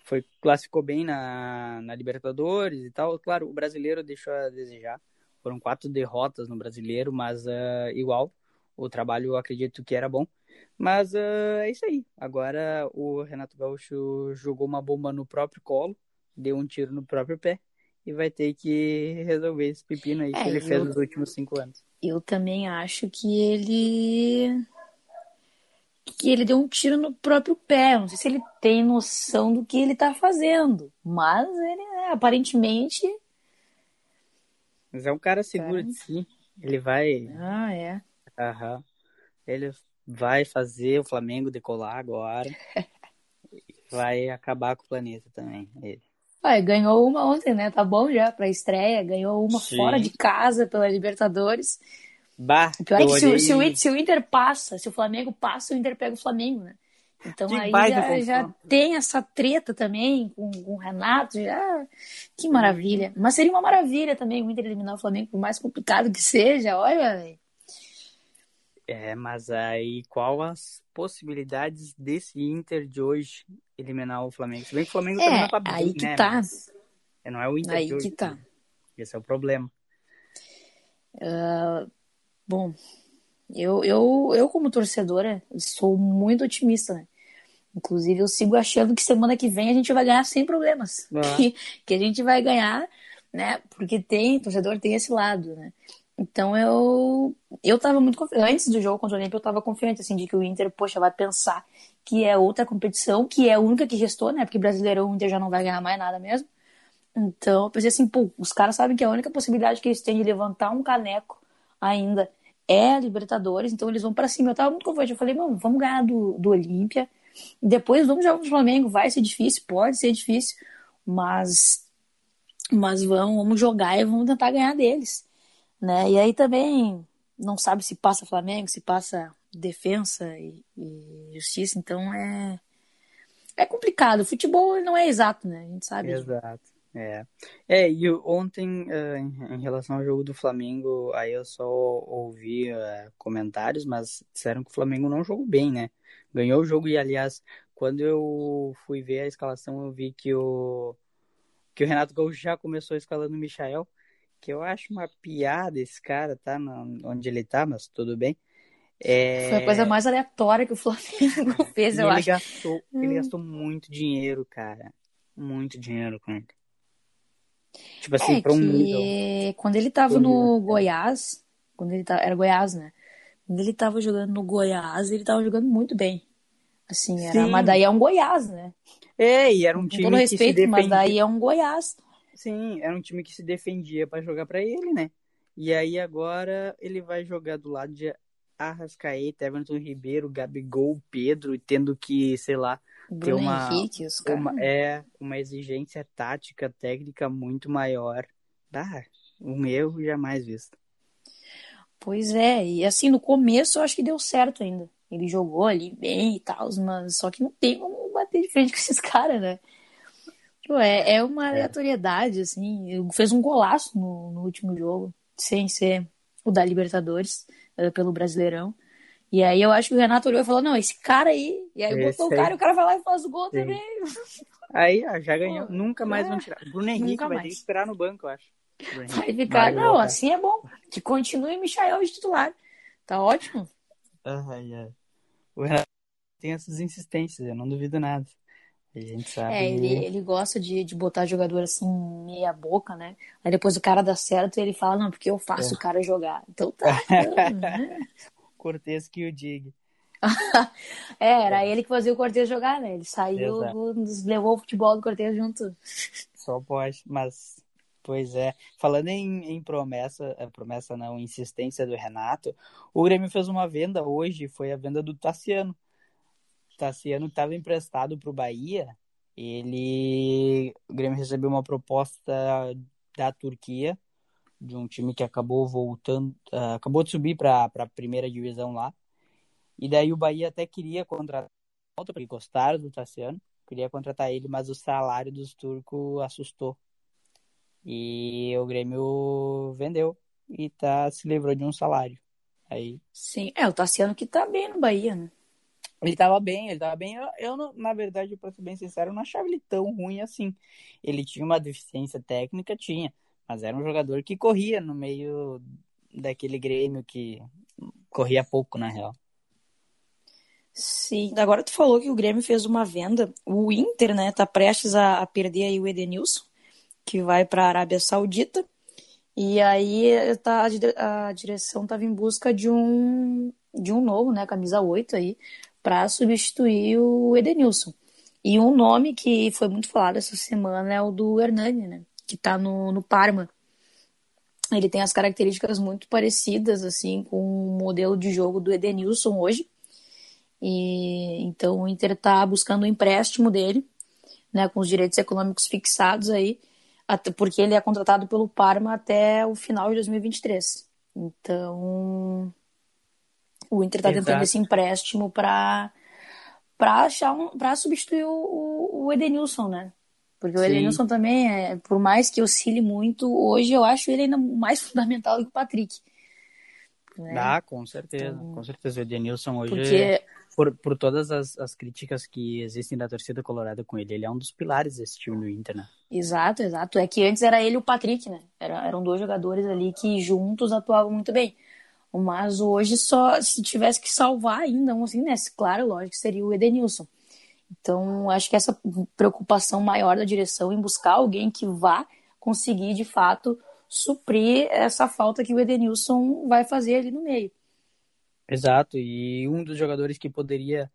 foi classificou bem na, na Libertadores e tal. Claro, o brasileiro deixou a desejar. Foram quatro derrotas no brasileiro, mas uh, igual. O trabalho eu acredito que era bom. Mas uh, é isso aí. Agora o Renato Gaúcho jogou uma bomba no próprio colo, deu um tiro no próprio pé e vai ter que resolver esse pepino aí é, que ele eu, fez nos últimos cinco anos. Eu também acho que ele. Que ele deu um tiro no próprio pé. Não sei se ele tem noção do que ele tá fazendo, mas ele, é, aparentemente. Mas é um cara seguro é. de si. Ele vai. Ah, é. Aham. Ele vai fazer o Flamengo decolar agora. vai acabar com o planeta também, ele. Ué, ganhou uma ontem, né? Tá bom já pra estreia. Ganhou uma Sim. fora de casa pela Libertadores. Bah, o pior é que se, se, o, se, o, Inter passa, se o Flamengo passa, o Inter pega o Flamengo, né? Então que aí já, já, tem essa treta também com, com o Renato. Já... Que maravilha. Mas seria uma maravilha também o Inter eliminar o Flamengo, por mais complicado que seja. Olha, velho. É, mas aí qual as possibilidades desse Inter de hoje eliminar o Flamengo? Se bem que o Flamengo é, tá bem, aí que né? tá. Mas não é o Inter aí de hoje. que tá. Esse é o problema. Uh, bom, eu, eu, eu como torcedora sou muito otimista, né? Inclusive eu sigo achando que semana que vem a gente vai ganhar sem problemas. Ah. Que, que a gente vai ganhar, né? Porque tem, torcedor tem esse lado, né? Então eu eu tava muito confiante. Antes do jogo contra o Olímpia, eu tava confiante, assim, de que o Inter, poxa, vai pensar que é outra competição, que é a única que restou, né? Porque Brasileirão o Inter já não vai ganhar mais nada mesmo. Então eu pensei assim, pô, os caras sabem que a única possibilidade que eles têm de levantar um caneco ainda é Libertadores, então eles vão para cima. Eu tava muito confiante. Eu falei, mano, vamos ganhar do, do Olímpia. Depois vamos jogar o Flamengo. Vai ser difícil, pode ser difícil, mas, mas vamos, vamos jogar e vamos tentar ganhar deles né? E aí também não sabe se passa Flamengo, se passa defesa e, e justiça, então é é complicado. O futebol não é exato, né? A gente sabe. Exato. É. É, e ontem, uh, em relação ao jogo do Flamengo, aí eu só ouvi uh, comentários, mas disseram que o Flamengo não jogou bem, né? Ganhou o jogo e, aliás, quando eu fui ver a escalação, eu vi que o, que o Renato Gaúcho já começou escalando o Michael que eu acho uma piada esse cara, tá? No, onde ele tá, mas tudo bem. É... Foi a coisa mais aleatória que o Flamengo fez, eu ele acho. Gastou, ele gastou muito dinheiro, cara. Muito dinheiro com ele. Tipo assim, é pra um que quando ele tava no Goiás, quando ele tava, era Goiás, né? Quando ele tava jogando no Goiás, ele tava jogando muito bem. Assim, era, mas daí é um Goiás, né? É, e era um time com todo respeito, que se mas daí é um Goiás. Sim, era um time que se defendia para jogar para ele, né? E aí agora ele vai jogar do lado de Arrascaeta, Everton Ribeiro, Gabigol, Pedro, tendo que, sei lá, Bruno ter uma, Henrique, os uma é uma exigência tática, técnica muito maior. Ah, um erro jamais visto. Pois é, e assim, no começo eu acho que deu certo ainda. Ele jogou ali bem e tal, mas só que não tem como bater de frente com esses caras, né? é, é uma é. aleatoriedade, assim. Fez um golaço no, no último jogo, sem ser o da Libertadores, uh, pelo Brasileirão. E aí eu acho que o Renato olhou e falou, não, esse cara aí. E aí esse botou o cara e o cara vai lá e faz o gol Sim. também. Aí, ó, já ganhou. Pô, Nunca mais é. vão tirar. Bruno Henrique vai mais. ter que esperar no banco, eu acho. Vai ficar, não, assim é bom. Que continue Michael de titular. Tá ótimo. Uhum, é. O Renato tem essas insistências, eu não duvido nada. A gente sabe. É, ele, ele gosta de, de botar jogador assim, meia boca, né? Aí depois o cara dá certo e ele fala, não, porque eu faço é. o cara jogar. Então tá. né? Cortês que o diga. é, era é. ele que fazia o Cortez jogar, né? Ele saiu, levou o futebol do Cortez junto. Só pode, mas Pois é. Falando em, em promessa, é, promessa não, insistência do Renato, o Grêmio fez uma venda hoje, foi a venda do Tassiano. O Tassiano estava emprestado para o Bahia, ele, o Grêmio recebeu uma proposta da Turquia, de um time que acabou voltando, uh, acabou de subir para a primeira divisão lá. E daí o Bahia até queria contratar, porque gostaram do Tassiano, queria contratar ele, mas o salário dos turcos assustou. E o Grêmio vendeu e tá, se livrou de um salário. Aí... Sim, é, o Tassiano que tá bem no Bahia, né? Ele tava bem, ele tava bem. Eu, eu na verdade, pra ser bem sincero, não achava ele tão ruim assim. Ele tinha uma deficiência técnica, tinha, mas era um jogador que corria no meio daquele Grêmio que corria pouco, na real. Sim, agora tu falou que o Grêmio fez uma venda. O Inter, né, tá prestes a, perder aí o Edenilson que vai para a Arábia Saudita. E aí tá, a direção estava em busca de um, de um novo, né, camisa 8 aí, para substituir o Edenilson. E um nome que foi muito falado essa semana é o do Hernani, né, que está no, no Parma. Ele tem as características muito parecidas assim com o modelo de jogo do Edenilson hoje. E então o Inter está buscando o um empréstimo dele, né, com os direitos econômicos fixados aí porque ele é contratado pelo Parma até o final de 2023. Então, o Inter está tentando esse empréstimo para para achar um, para substituir o, o, Edenilson, né? Porque o Sim. Edenilson também é, por mais que oscile muito, hoje eu acho ele ainda mais fundamental do que o Patrick. Né? Ah, com certeza, então, com certeza. O Edenilson hoje porque por, por todas as, as críticas que existem da torcida colorada com ele. Ele é um dos pilares desse time do Inter, né? Exato, exato. É que antes era ele e o Patrick, né? Era, eram dois jogadores ali que juntos atuavam muito bem. Mas hoje só, se tivesse que salvar ainda um assim, né? Claro, lógico, seria o Edenilson. Então, acho que essa preocupação maior da direção em buscar alguém que vá conseguir, de fato, suprir essa falta que o Edenilson vai fazer ali no meio. Exato, e um dos jogadores que poderia,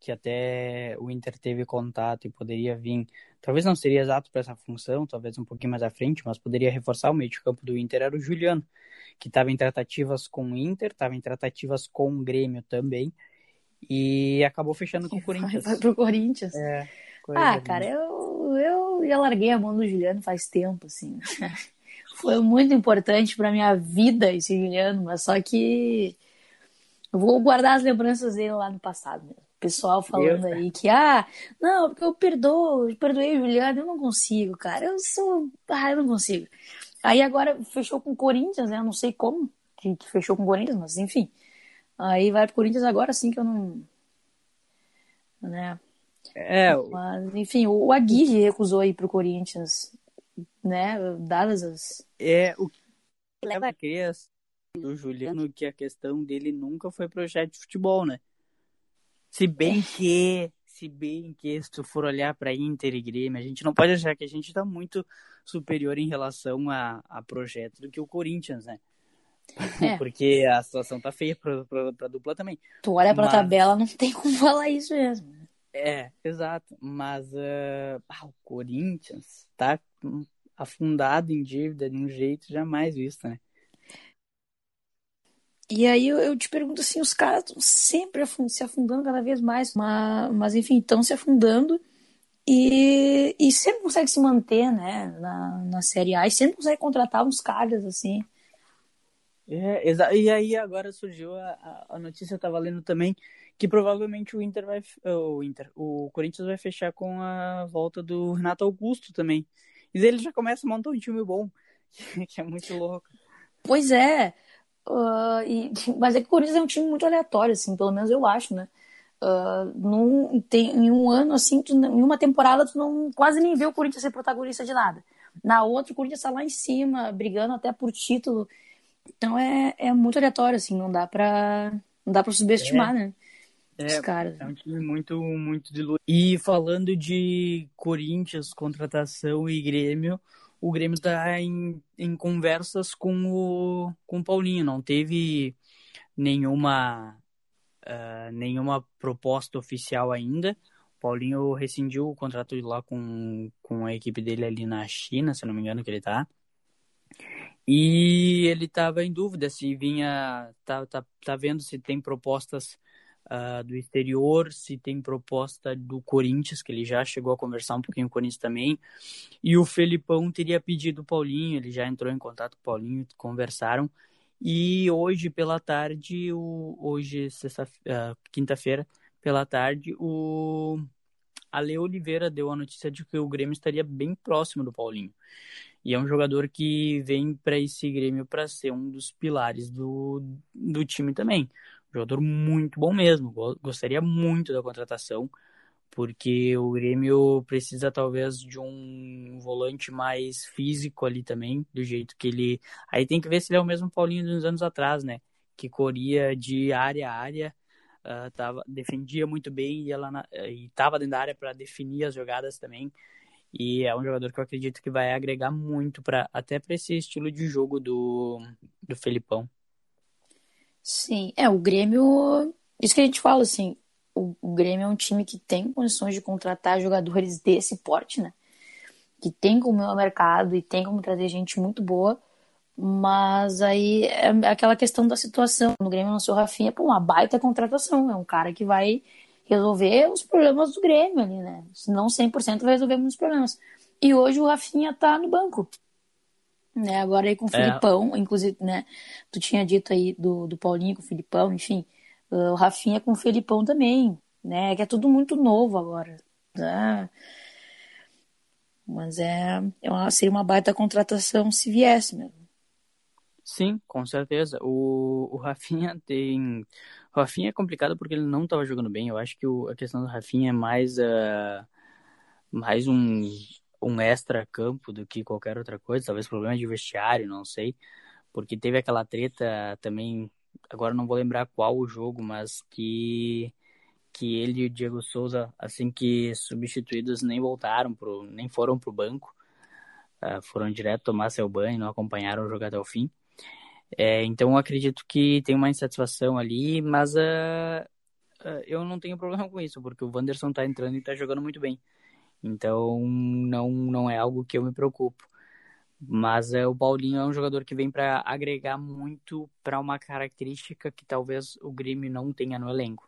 que até o Inter teve contato e poderia vir, talvez não seria exato para essa função, talvez um pouquinho mais à frente, mas poderia reforçar o meio de campo do Inter, era o Juliano, que estava em tratativas com o Inter, estava em tratativas com o Grêmio também, e acabou fechando com o Corinthians. Vai pro Corinthians. É, ah, cara, eu, eu já larguei a mão do Juliano faz tempo, assim. Foi muito importante para minha vida esse Juliano, mas só que eu vou guardar as lembranças dele lá no passado mesmo. Pessoal falando aí que, ah, não, porque eu perdoo, eu perdoei o Juliano, eu não consigo, cara. Eu sou. Ah, eu não consigo. Aí agora fechou com o Corinthians, né? Eu não sei como que, que fechou com o Corinthians, mas enfim. Aí vai pro Corinthians agora sim que eu não. Né? É. Mas, enfim, o Aguirre recusou ir pro Corinthians, né? Dadas as. É, o que leva a criança do Juliano que a questão dele nunca foi projeto de futebol, né? Se bem é. que, se bem que se tu for olhar para Inter e Grêmio, a gente não pode achar que a gente está muito superior em relação a, a projeto do que o Corinthians, né? É. Porque a situação tá feia pra, pra, pra dupla também. Tu olha pra Mas... tabela, não tem como falar isso mesmo. É, exato. Mas uh... ah, o Corinthians tá afundado em dívida de um jeito jamais visto, né? E aí eu, eu, te pergunto assim, os caras estão sempre se afundando cada vez mais, mas, mas enfim, estão se afundando e, e sempre consegue se manter, né, na, na Série A e sempre consegue contratar uns caras assim. É, e aí agora surgiu a, a notícia, eu tava lendo também, que provavelmente o Inter vai, o Inter, o Corinthians vai fechar com a volta do Renato Augusto também. E ele já começa a montar um time bom, que é muito louco. Pois é, Uh, e, mas é que o Corinthians é um time muito aleatório, assim, pelo menos eu acho, né? Uh, num, tem, em um ano, assim, tu, em uma temporada, tu não quase nem vê o Corinthians ser protagonista de nada. Na outra, o Corinthians tá lá em cima, brigando até por título. Então é, é muito aleatório, assim, não dá pra, não dá pra subestimar, é, né? É, Os caras. é um time muito, muito de. E falando de Corinthians, contratação e Grêmio, o Grêmio está em, em conversas com o, com o Paulinho, não teve nenhuma uh, nenhuma proposta oficial ainda. O Paulinho rescindiu o contrato lá com, com a equipe dele ali na China, se não me engano que ele tá. E ele estava em dúvida se vinha, tá, tá, tá vendo se tem propostas uh, do exterior, se tem proposta do Corinthians, que ele já chegou a conversar um pouquinho com o Corinthians também. E o Felipão teria pedido o Paulinho, ele já entrou em contato com o Paulinho, conversaram. E hoje pela tarde, o, hoje sexta, uh, quinta-feira pela tarde, o Ale Oliveira deu a notícia de que o Grêmio estaria bem próximo do Paulinho. E é um jogador que vem para esse Grêmio para ser um dos pilares do, do time também. Jogador muito bom mesmo. Gostaria muito da contratação, porque o Grêmio precisa talvez de um volante mais físico ali também, do jeito que ele. Aí tem que ver se ele é o mesmo Paulinho dos anos atrás, né? Que corria de área a área, uh, tava, defendia muito bem e ela na... e tava dentro da área para definir as jogadas também. E é um jogador que eu acredito que vai agregar muito para até para esse estilo de jogo do, do Felipão. Sim, é, o Grêmio. Isso que a gente fala, assim, o, o Grêmio é um time que tem condições de contratar jogadores desse porte, né? Que tem como ao mercado e tem como trazer gente muito boa. Mas aí é aquela questão da situação. No Grêmio não o Rafinha, pô, uma baita contratação. É um cara que vai resolver os problemas do Grêmio ali, né? Se não 100% vai resolver muitos problemas. E hoje o Rafinha tá no banco né? Agora aí com o é. Filipão, inclusive, né? Tu tinha dito aí do, do Paulinho com o Filipão, enfim. Uh, o Rafinha com o Filipão também, né? Que é tudo muito novo agora. Né? Mas é, é uma, seria uma baita contratação se viesse mesmo. Sim, com certeza. O, o Rafinha tem. O Rafinha é complicado porque ele não estava jogando bem. Eu acho que o, a questão do Rafinha é mais, uh, mais um, um extra-campo do que qualquer outra coisa, talvez problema de vestiário, não sei, porque teve aquela treta também, agora não vou lembrar qual o jogo, mas que que ele e o Diego Souza, assim que substituídos, nem voltaram pro, nem foram pro banco, uh, foram direto tomar seu banho, não acompanharam o jogo até o fim. É, então acredito que tem uma insatisfação ali, mas uh, uh, eu não tenho problema com isso, porque o Wanderson tá entrando e tá jogando muito bem. Então, não, não é algo que eu me preocupo. Mas é, o Paulinho é um jogador que vem para agregar muito para uma característica que talvez o Grêmio não tenha no elenco.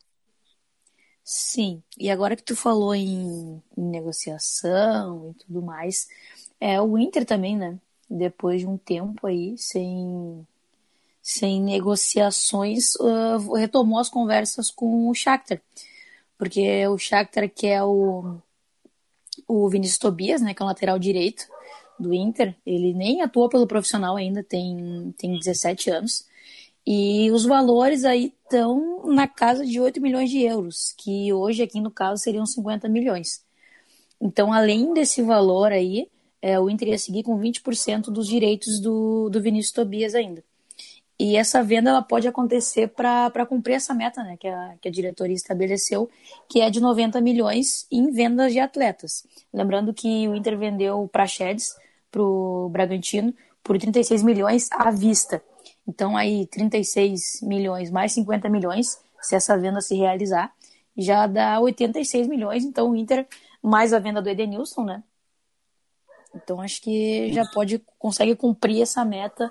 Sim, e agora que tu falou em, em negociação e tudo mais, é o Inter também, né? Depois de um tempo aí sem, sem negociações, uh, retomou as conversas com o Shakhtar. Porque o Shakhtar, que é o o Vinícius Tobias, né, que é o lateral direito do Inter, ele nem atua pelo profissional ainda, tem, tem 17 anos. E os valores aí estão na casa de 8 milhões de euros, que hoje aqui no caso seriam 50 milhões. Então, além desse valor aí, é, o Inter ia seguir com 20% dos direitos do, do Vinícius Tobias ainda. E essa venda ela pode acontecer para cumprir essa meta né, que, a, que a diretoria estabeleceu, que é de 90 milhões em vendas de atletas. Lembrando que o Inter vendeu o Praxedes para o Bragantino por 36 milhões à vista. Então, aí, 36 milhões mais 50 milhões, se essa venda se realizar, já dá 86 milhões. Então, o Inter, mais a venda do Edenilson, né? Então, acho que já pode, consegue cumprir essa meta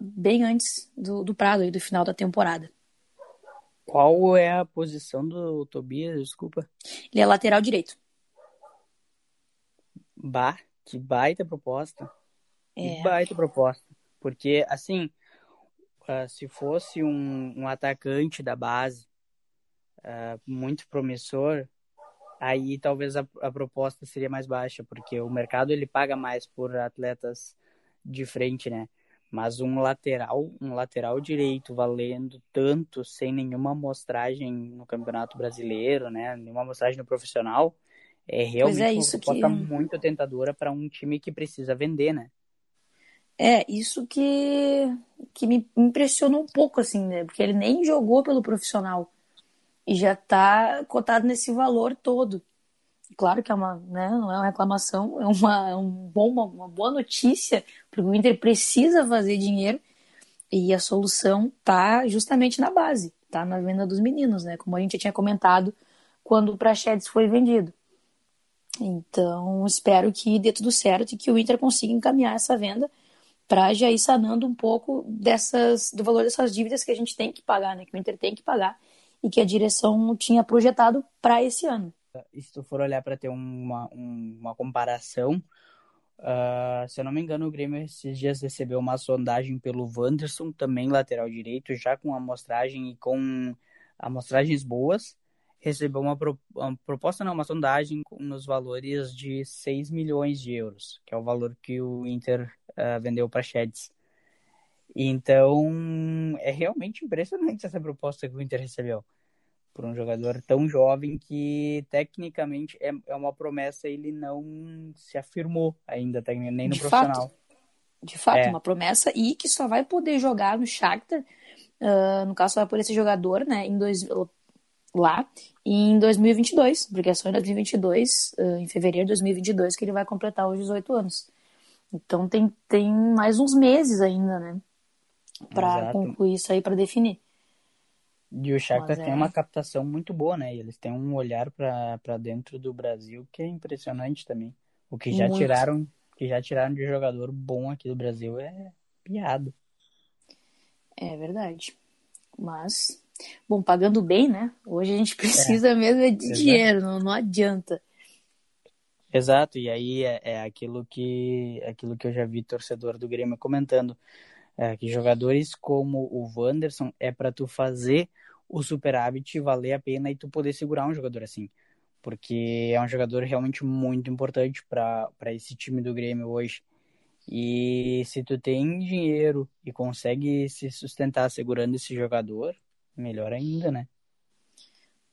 bem antes do, do prazo, do final da temporada. Qual é a posição do Tobias? Desculpa. Ele é lateral direito. Bah, que baita proposta. É. Que baita proposta. Porque, assim, uh, se fosse um, um, atacante da base uh, muito promissor, aí talvez a, a, proposta seria mais baixa, porque o mercado ele paga mais por atletas de frente, né? Mas um lateral, um lateral direito valendo tanto sem nenhuma amostragem no Campeonato Brasileiro, né? Nenhuma amostragem no profissional, é realmente é, isso uma que... muito tentadora para um time que precisa vender, né? É, isso que, que me impressionou um pouco, assim, né? Porque ele nem jogou pelo profissional e já está cotado nesse valor todo. Claro que é uma, né, não é uma reclamação, é uma, é um bom, uma, boa notícia, porque o Inter precisa fazer dinheiro e a solução está justamente na base. tá na venda dos meninos, né? Como a gente tinha comentado quando o Prachedes foi vendido. Então, espero que dê tudo certo e que o Inter consiga encaminhar essa venda para já ir sanando um pouco dessas, do valor dessas dívidas que a gente tem que pagar, né? Que o Inter tem que pagar e que a direção tinha projetado para esse ano. Se tu for olhar para ter uma, uma comparação, uh, se eu não me engano, o Grêmio esses dias recebeu uma sondagem pelo Wanderson, também lateral direito, já com amostragem e com amostragens boas recebeu uma, pro, uma proposta, não, uma sondagem nos valores de 6 milhões de euros, que é o valor que o Inter uh, vendeu para Sheds. Então, é realmente impressionante essa proposta que o Inter recebeu por um jogador tão jovem que tecnicamente é, é uma promessa, ele não se afirmou ainda, nem no de profissional. Fato, de fato, é. uma promessa e que só vai poder jogar no Shakhtar, uh, no caso, só vai poder ser jogador, né, em dois, lá em 2022, porque é só em 2022, em fevereiro de 2022, que ele vai completar os 18 anos. Então tem, tem mais uns meses ainda, né? Para concluir isso aí, para definir. E o Shakhtar é... tem uma captação muito boa, né? Eles têm um olhar para dentro do Brasil que é impressionante também. O que já muito. tiraram, que já tiraram de jogador bom aqui do Brasil é piado. É verdade. Mas Bom, pagando bem, né? Hoje a gente precisa é. mesmo de Exato. dinheiro, não, não adianta. Exato, e aí é, é, aquilo que aquilo que eu já vi torcedor do Grêmio comentando, é, que jogadores como o Wanderson é para tu fazer o superávit valer a pena e tu poder segurar um jogador assim, porque é um jogador realmente muito importante para esse time do Grêmio hoje. E se tu tem dinheiro e consegue se sustentar segurando esse jogador, melhor ainda, né?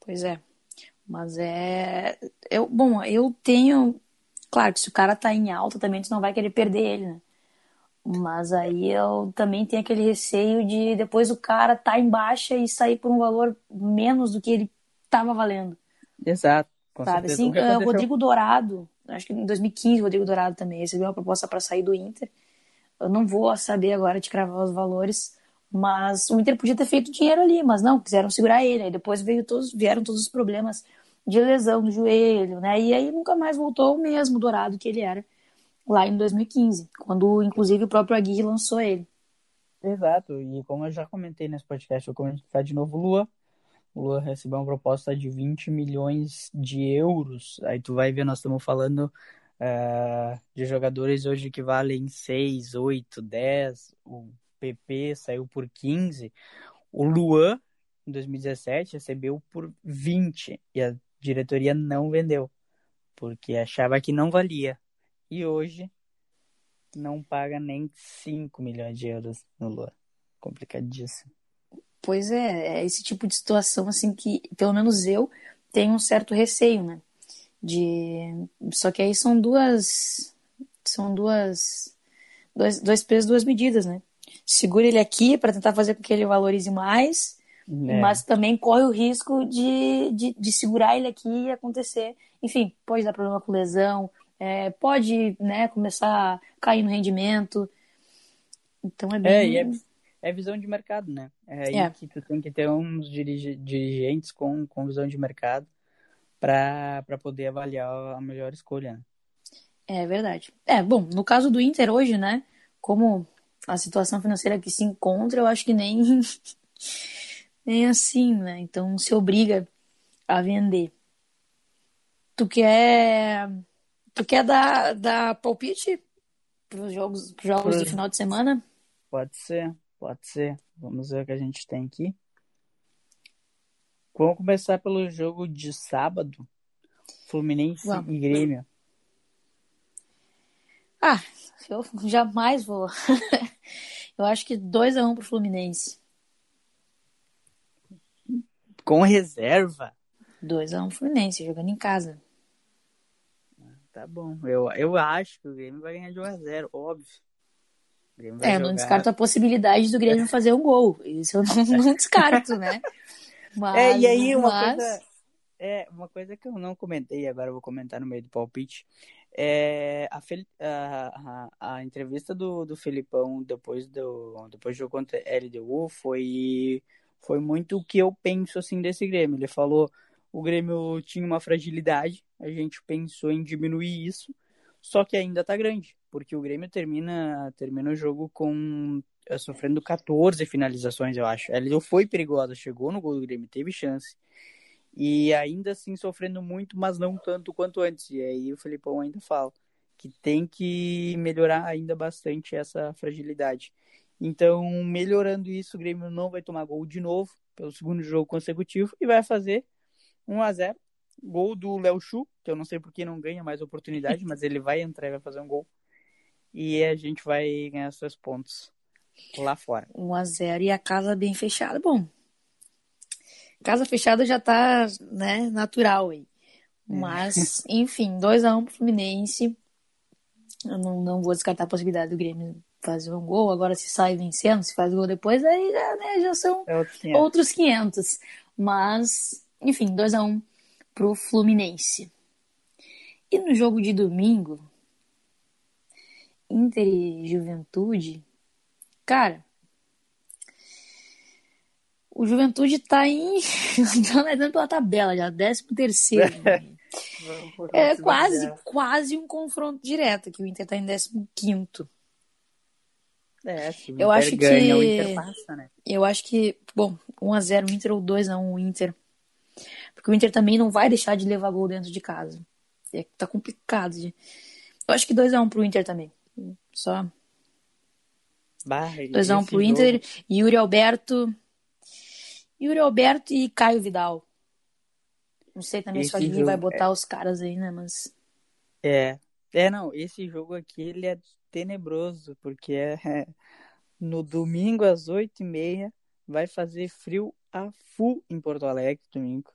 Pois é. Mas é. Eu, bom, eu tenho. Claro que se o cara tá em alta também, tu não vai querer perder ele, né? Mas aí eu também tenho aquele receio de depois o cara tá em baixa e sair por um valor menos do que ele tava valendo. Exato. Com sabe? Assim, o Rodrigo Dourado, acho que em 2015 o Rodrigo Dourado também recebeu uma proposta para sair do Inter. Eu não vou saber agora de cravar os valores, mas o Inter podia ter feito dinheiro ali, mas não, quiseram segurar ele. Aí depois veio todos, vieram todos os problemas de lesão no joelho, né? E aí nunca mais voltou o mesmo dourado que ele era lá em 2015, quando inclusive o próprio Aguirre lançou ele. Exato, e como eu já comentei nesse podcast, eu comentar de novo Lua. O Lua recebeu uma proposta de 20 milhões de euros. Aí tu vai ver, nós estamos falando uh, de jogadores hoje que valem 6, 8, 10. O PP saiu por 15, o Luan, em 2017, recebeu por 20 e a diretoria não vendeu, porque achava que não valia. E hoje não paga nem 5 milhões de euros no Luan. Complicadíssimo. Pois é, é esse tipo de situação assim que, pelo menos eu, tenho um certo receio, né? De... Só que aí são duas. São duas. Dois, dois pesos, duas medidas, né? segura ele aqui para tentar fazer com que ele valorize mais, é. mas também corre o risco de, de, de, segurar ele aqui e acontecer. Enfim, pode dar problema com lesão, é, pode né, começar a cair no rendimento. Então é bem. É, é, é, visão de mercado, né? É aí é. que tu tem que ter uns dirigentes com, com visão de mercado para poder avaliar a melhor escolha. Né? É verdade. É, bom, no caso do Inter hoje, né? Como a situação financeira que se encontra, eu acho que nem, nem assim, né? Então se obriga a vender. Tu quer, tu quer dar, dar palpite para os jogos, pros jogos do final de semana? Pode ser, pode ser. Vamos ver o que a gente tem aqui. Vamos começar pelo jogo de sábado. Fluminense Vamos. e Grêmio. Ah, eu jamais vou. eu acho que 2x1 um pro Fluminense. Com reserva? 2x1 um Fluminense, jogando em casa. Tá bom. Eu, eu acho que o Grêmio vai ganhar de 1x0, óbvio. É, eu não descarto a possibilidade do Grêmio fazer um gol. Isso eu não, não descarto, né? Mas, é, e aí uma mas... coisa. É, uma coisa que eu não comentei, agora eu vou comentar no meio do palpite. É, a, a, a, a, entrevista do, do Felipão depois do, depois do jogo contra LDU foi Foi muito o que eu penso assim desse Grêmio. Ele falou o Grêmio tinha uma fragilidade, a gente pensou em diminuir isso, só que ainda tá grande, porque o Grêmio termina, termina o jogo com eh, sofrendo 14 finalizações, eu acho. Ela foi perigosa, chegou no gol do Grêmio, teve chance. E ainda assim sofrendo muito, mas não tanto quanto antes. E aí o Felipão ainda fala que tem que melhorar ainda bastante essa fragilidade. Então, melhorando isso, o Grêmio não vai tomar gol de novo pelo segundo jogo consecutivo e vai fazer 1 a 0 Gol do Léo Chu, que eu não sei por que não ganha mais oportunidade, mas ele vai entrar e vai fazer um gol. E a gente vai ganhar seus pontos lá fora. 1 a 0 e a casa bem fechada. Bom, casa fechada já tá, né, natural aí. É. Mas, é. enfim, 2 a 1 pro Fluminense. Eu não, não vou descartar a possibilidade do Grêmio fazer um gol. Agora, se sai vencendo, se faz gol depois, aí já, né, já são é outros 500. outros 500. Mas, enfim, 2 a 1 pro Fluminense. E no jogo de domingo, Inter e Juventude, cara, o Juventude tá em. tá andando pela tabela já, 13 terceiro. é quase, quase um confronto direto, que o Inter tá em 15 é, se o eu Inter acho ganha, que... o Inter passa, né? Eu acho que, bom, 1x0 o Inter ou 2x1 o Inter. Porque o Inter também não vai deixar de levar gol dentro de casa. É, tá complicado. De... Eu acho que 2x1 pro Inter também. Só. 2x1 pro Inter. Yuri Alberto. Yuri Alberto e Caio Vidal. Não sei também esse se o Aguirre vai botar é... os caras aí, né? Mas. É. É, não. Esse jogo aqui ele é tenebroso, porque é, é no domingo às 8h30 vai fazer frio a full em Porto Alegre, domingo.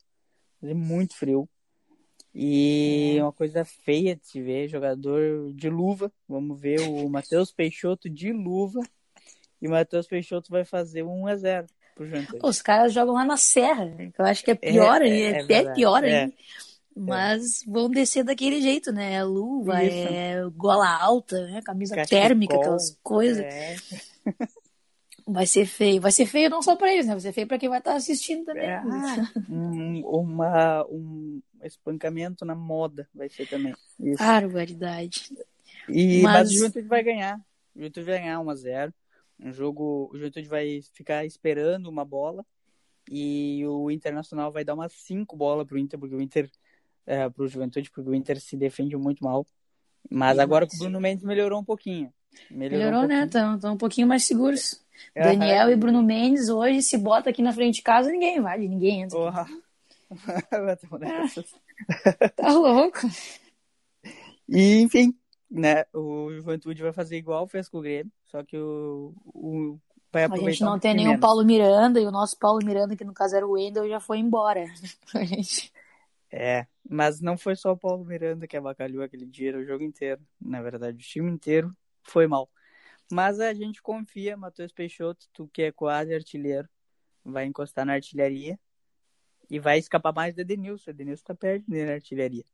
Fazer muito frio. E é. uma coisa feia de se ver, jogador de luva. Vamos ver o Matheus Peixoto de luva. E o Matheus Peixoto vai fazer 1 a 0 pro Juventude. Os caras jogam lá na Serra, né? eu acho que é pior, é, é, é, é pior ainda. Mas vão descer daquele jeito, né? Luva, Isso. é gola alta, né? Camisa Cachecol, térmica, aquelas coisas. Vai ser feio. Vai ser feio não só para eles, né? Vai ser feio para quem vai estar tá assistindo também. É, um, uma, um espancamento na moda vai ser também. Isso. Barbaridade. E, mas... mas o Juventude vai ganhar. O Juventude vai ganhar 1x0. Um jogo, o Juventude vai ficar esperando uma bola e o Internacional vai dar umas 5 bolas pro Inter, porque o Inter é, pro Juventude, porque o Inter se defende muito mal. Mas agora o Bruno Mendes melhorou um pouquinho. Melhorou, melhorou um né? Estão um pouquinho mais seguros. É, Daniel e Bruno Mendes hoje se bota aqui na frente de casa, ninguém vai, ninguém entra. Porra. tá louco. E, enfim, né? O Juventude vai fazer igual fez com o Grêmio, só que o, o vai A gente não tem nenhum Paulo Miranda, e o nosso Paulo Miranda, que no caso era o Wendel, já foi embora. A gente... É, mas não foi só o Paulo Miranda que abacalhou aquele dia, o jogo inteiro. Na verdade, o time inteiro foi mal. Mas a gente confia, Matheus Peixoto, tu que é quase artilheiro, vai encostar na artilharia e vai escapar mais do Edenilson. O Edenilson tá perto dele na artilharia.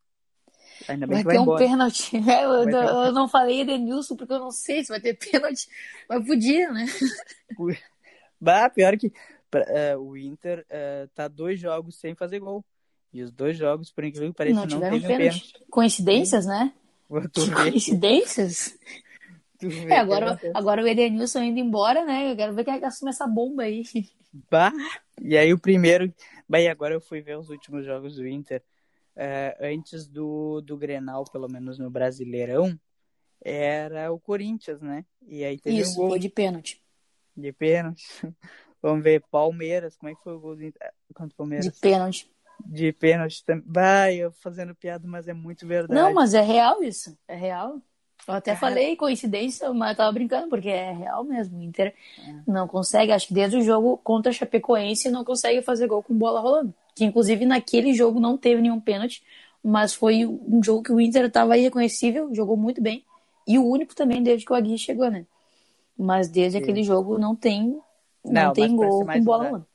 Ainda bem vai que vai ter embora. um pênalti. É, eu, eu, eu, não falei Edenilson porque eu não sei se vai ter pênalti, mas podia, né? bah, pior que uh, o Inter uh, tá dois jogos sem fazer gol. E os dois jogos, por incrível que pareça, não, não teve pênalti. pênalti. Coincidências, né? Coincidências? É, agora, agora o Edenilson indo embora, né? Eu quero ver quem é assume essa bomba aí. Bah! E aí o primeiro. Bah, e agora eu fui ver os últimos jogos do Inter. Uh, antes do, do Grenal, pelo menos no Brasileirão, era o Corinthians, né? E aí teve Isso, um gol. foi de pênalti. De pênalti. Vamos ver, Palmeiras, como é que foi o gol do Inter contra o Palmeiras? De pênalti de pênalti também. Vai, eu fazendo piada, mas é muito verdade. Não, mas é real isso. É real. Eu até Cara... falei coincidência, mas eu tava brincando, porque é real mesmo. O Inter é. não consegue, acho que desde o jogo contra a Chapecoense não consegue fazer gol com bola rolando. Que inclusive naquele jogo não teve nenhum pênalti, mas foi um jogo que o Inter estava irreconhecível, jogou muito bem. E o único também desde que o Agui chegou, né? Mas desde Sim. aquele jogo não tem, não, não tem gol com bola rolando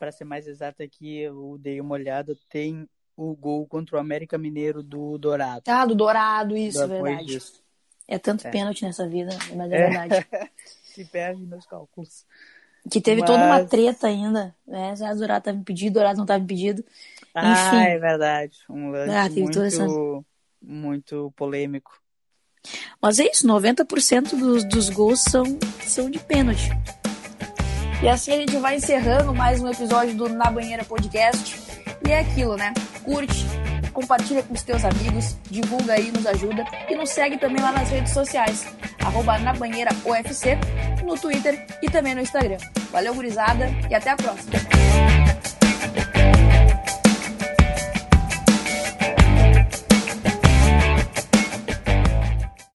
para ser mais exato aqui, eu dei uma olhada, tem o gol contra o América Mineiro do Dourado. Ah, do Dourado, isso, Depois verdade. Disso. É tanto é. pênalti nessa vida, mas é, é. verdade. Se perde nos cálculos. Que teve Mas... toda uma treta ainda, né? Se a Dourado estava impedido, Dourado não estava impedido. Ah, Enfim. é verdade. Um lance ah, muito, essa... muito polêmico. Mas é isso, 90% dos, dos gols são, são de pênalti. E assim a gente vai encerrando mais um episódio do Na Banheira Podcast. E é aquilo, né? Curte, compartilha com os teus amigos, divulga aí, nos ajuda. E nos segue também lá nas redes sociais, arroba na banheira UFC, no Twitter e também no Instagram. Valeu, gurizada, e até a próxima!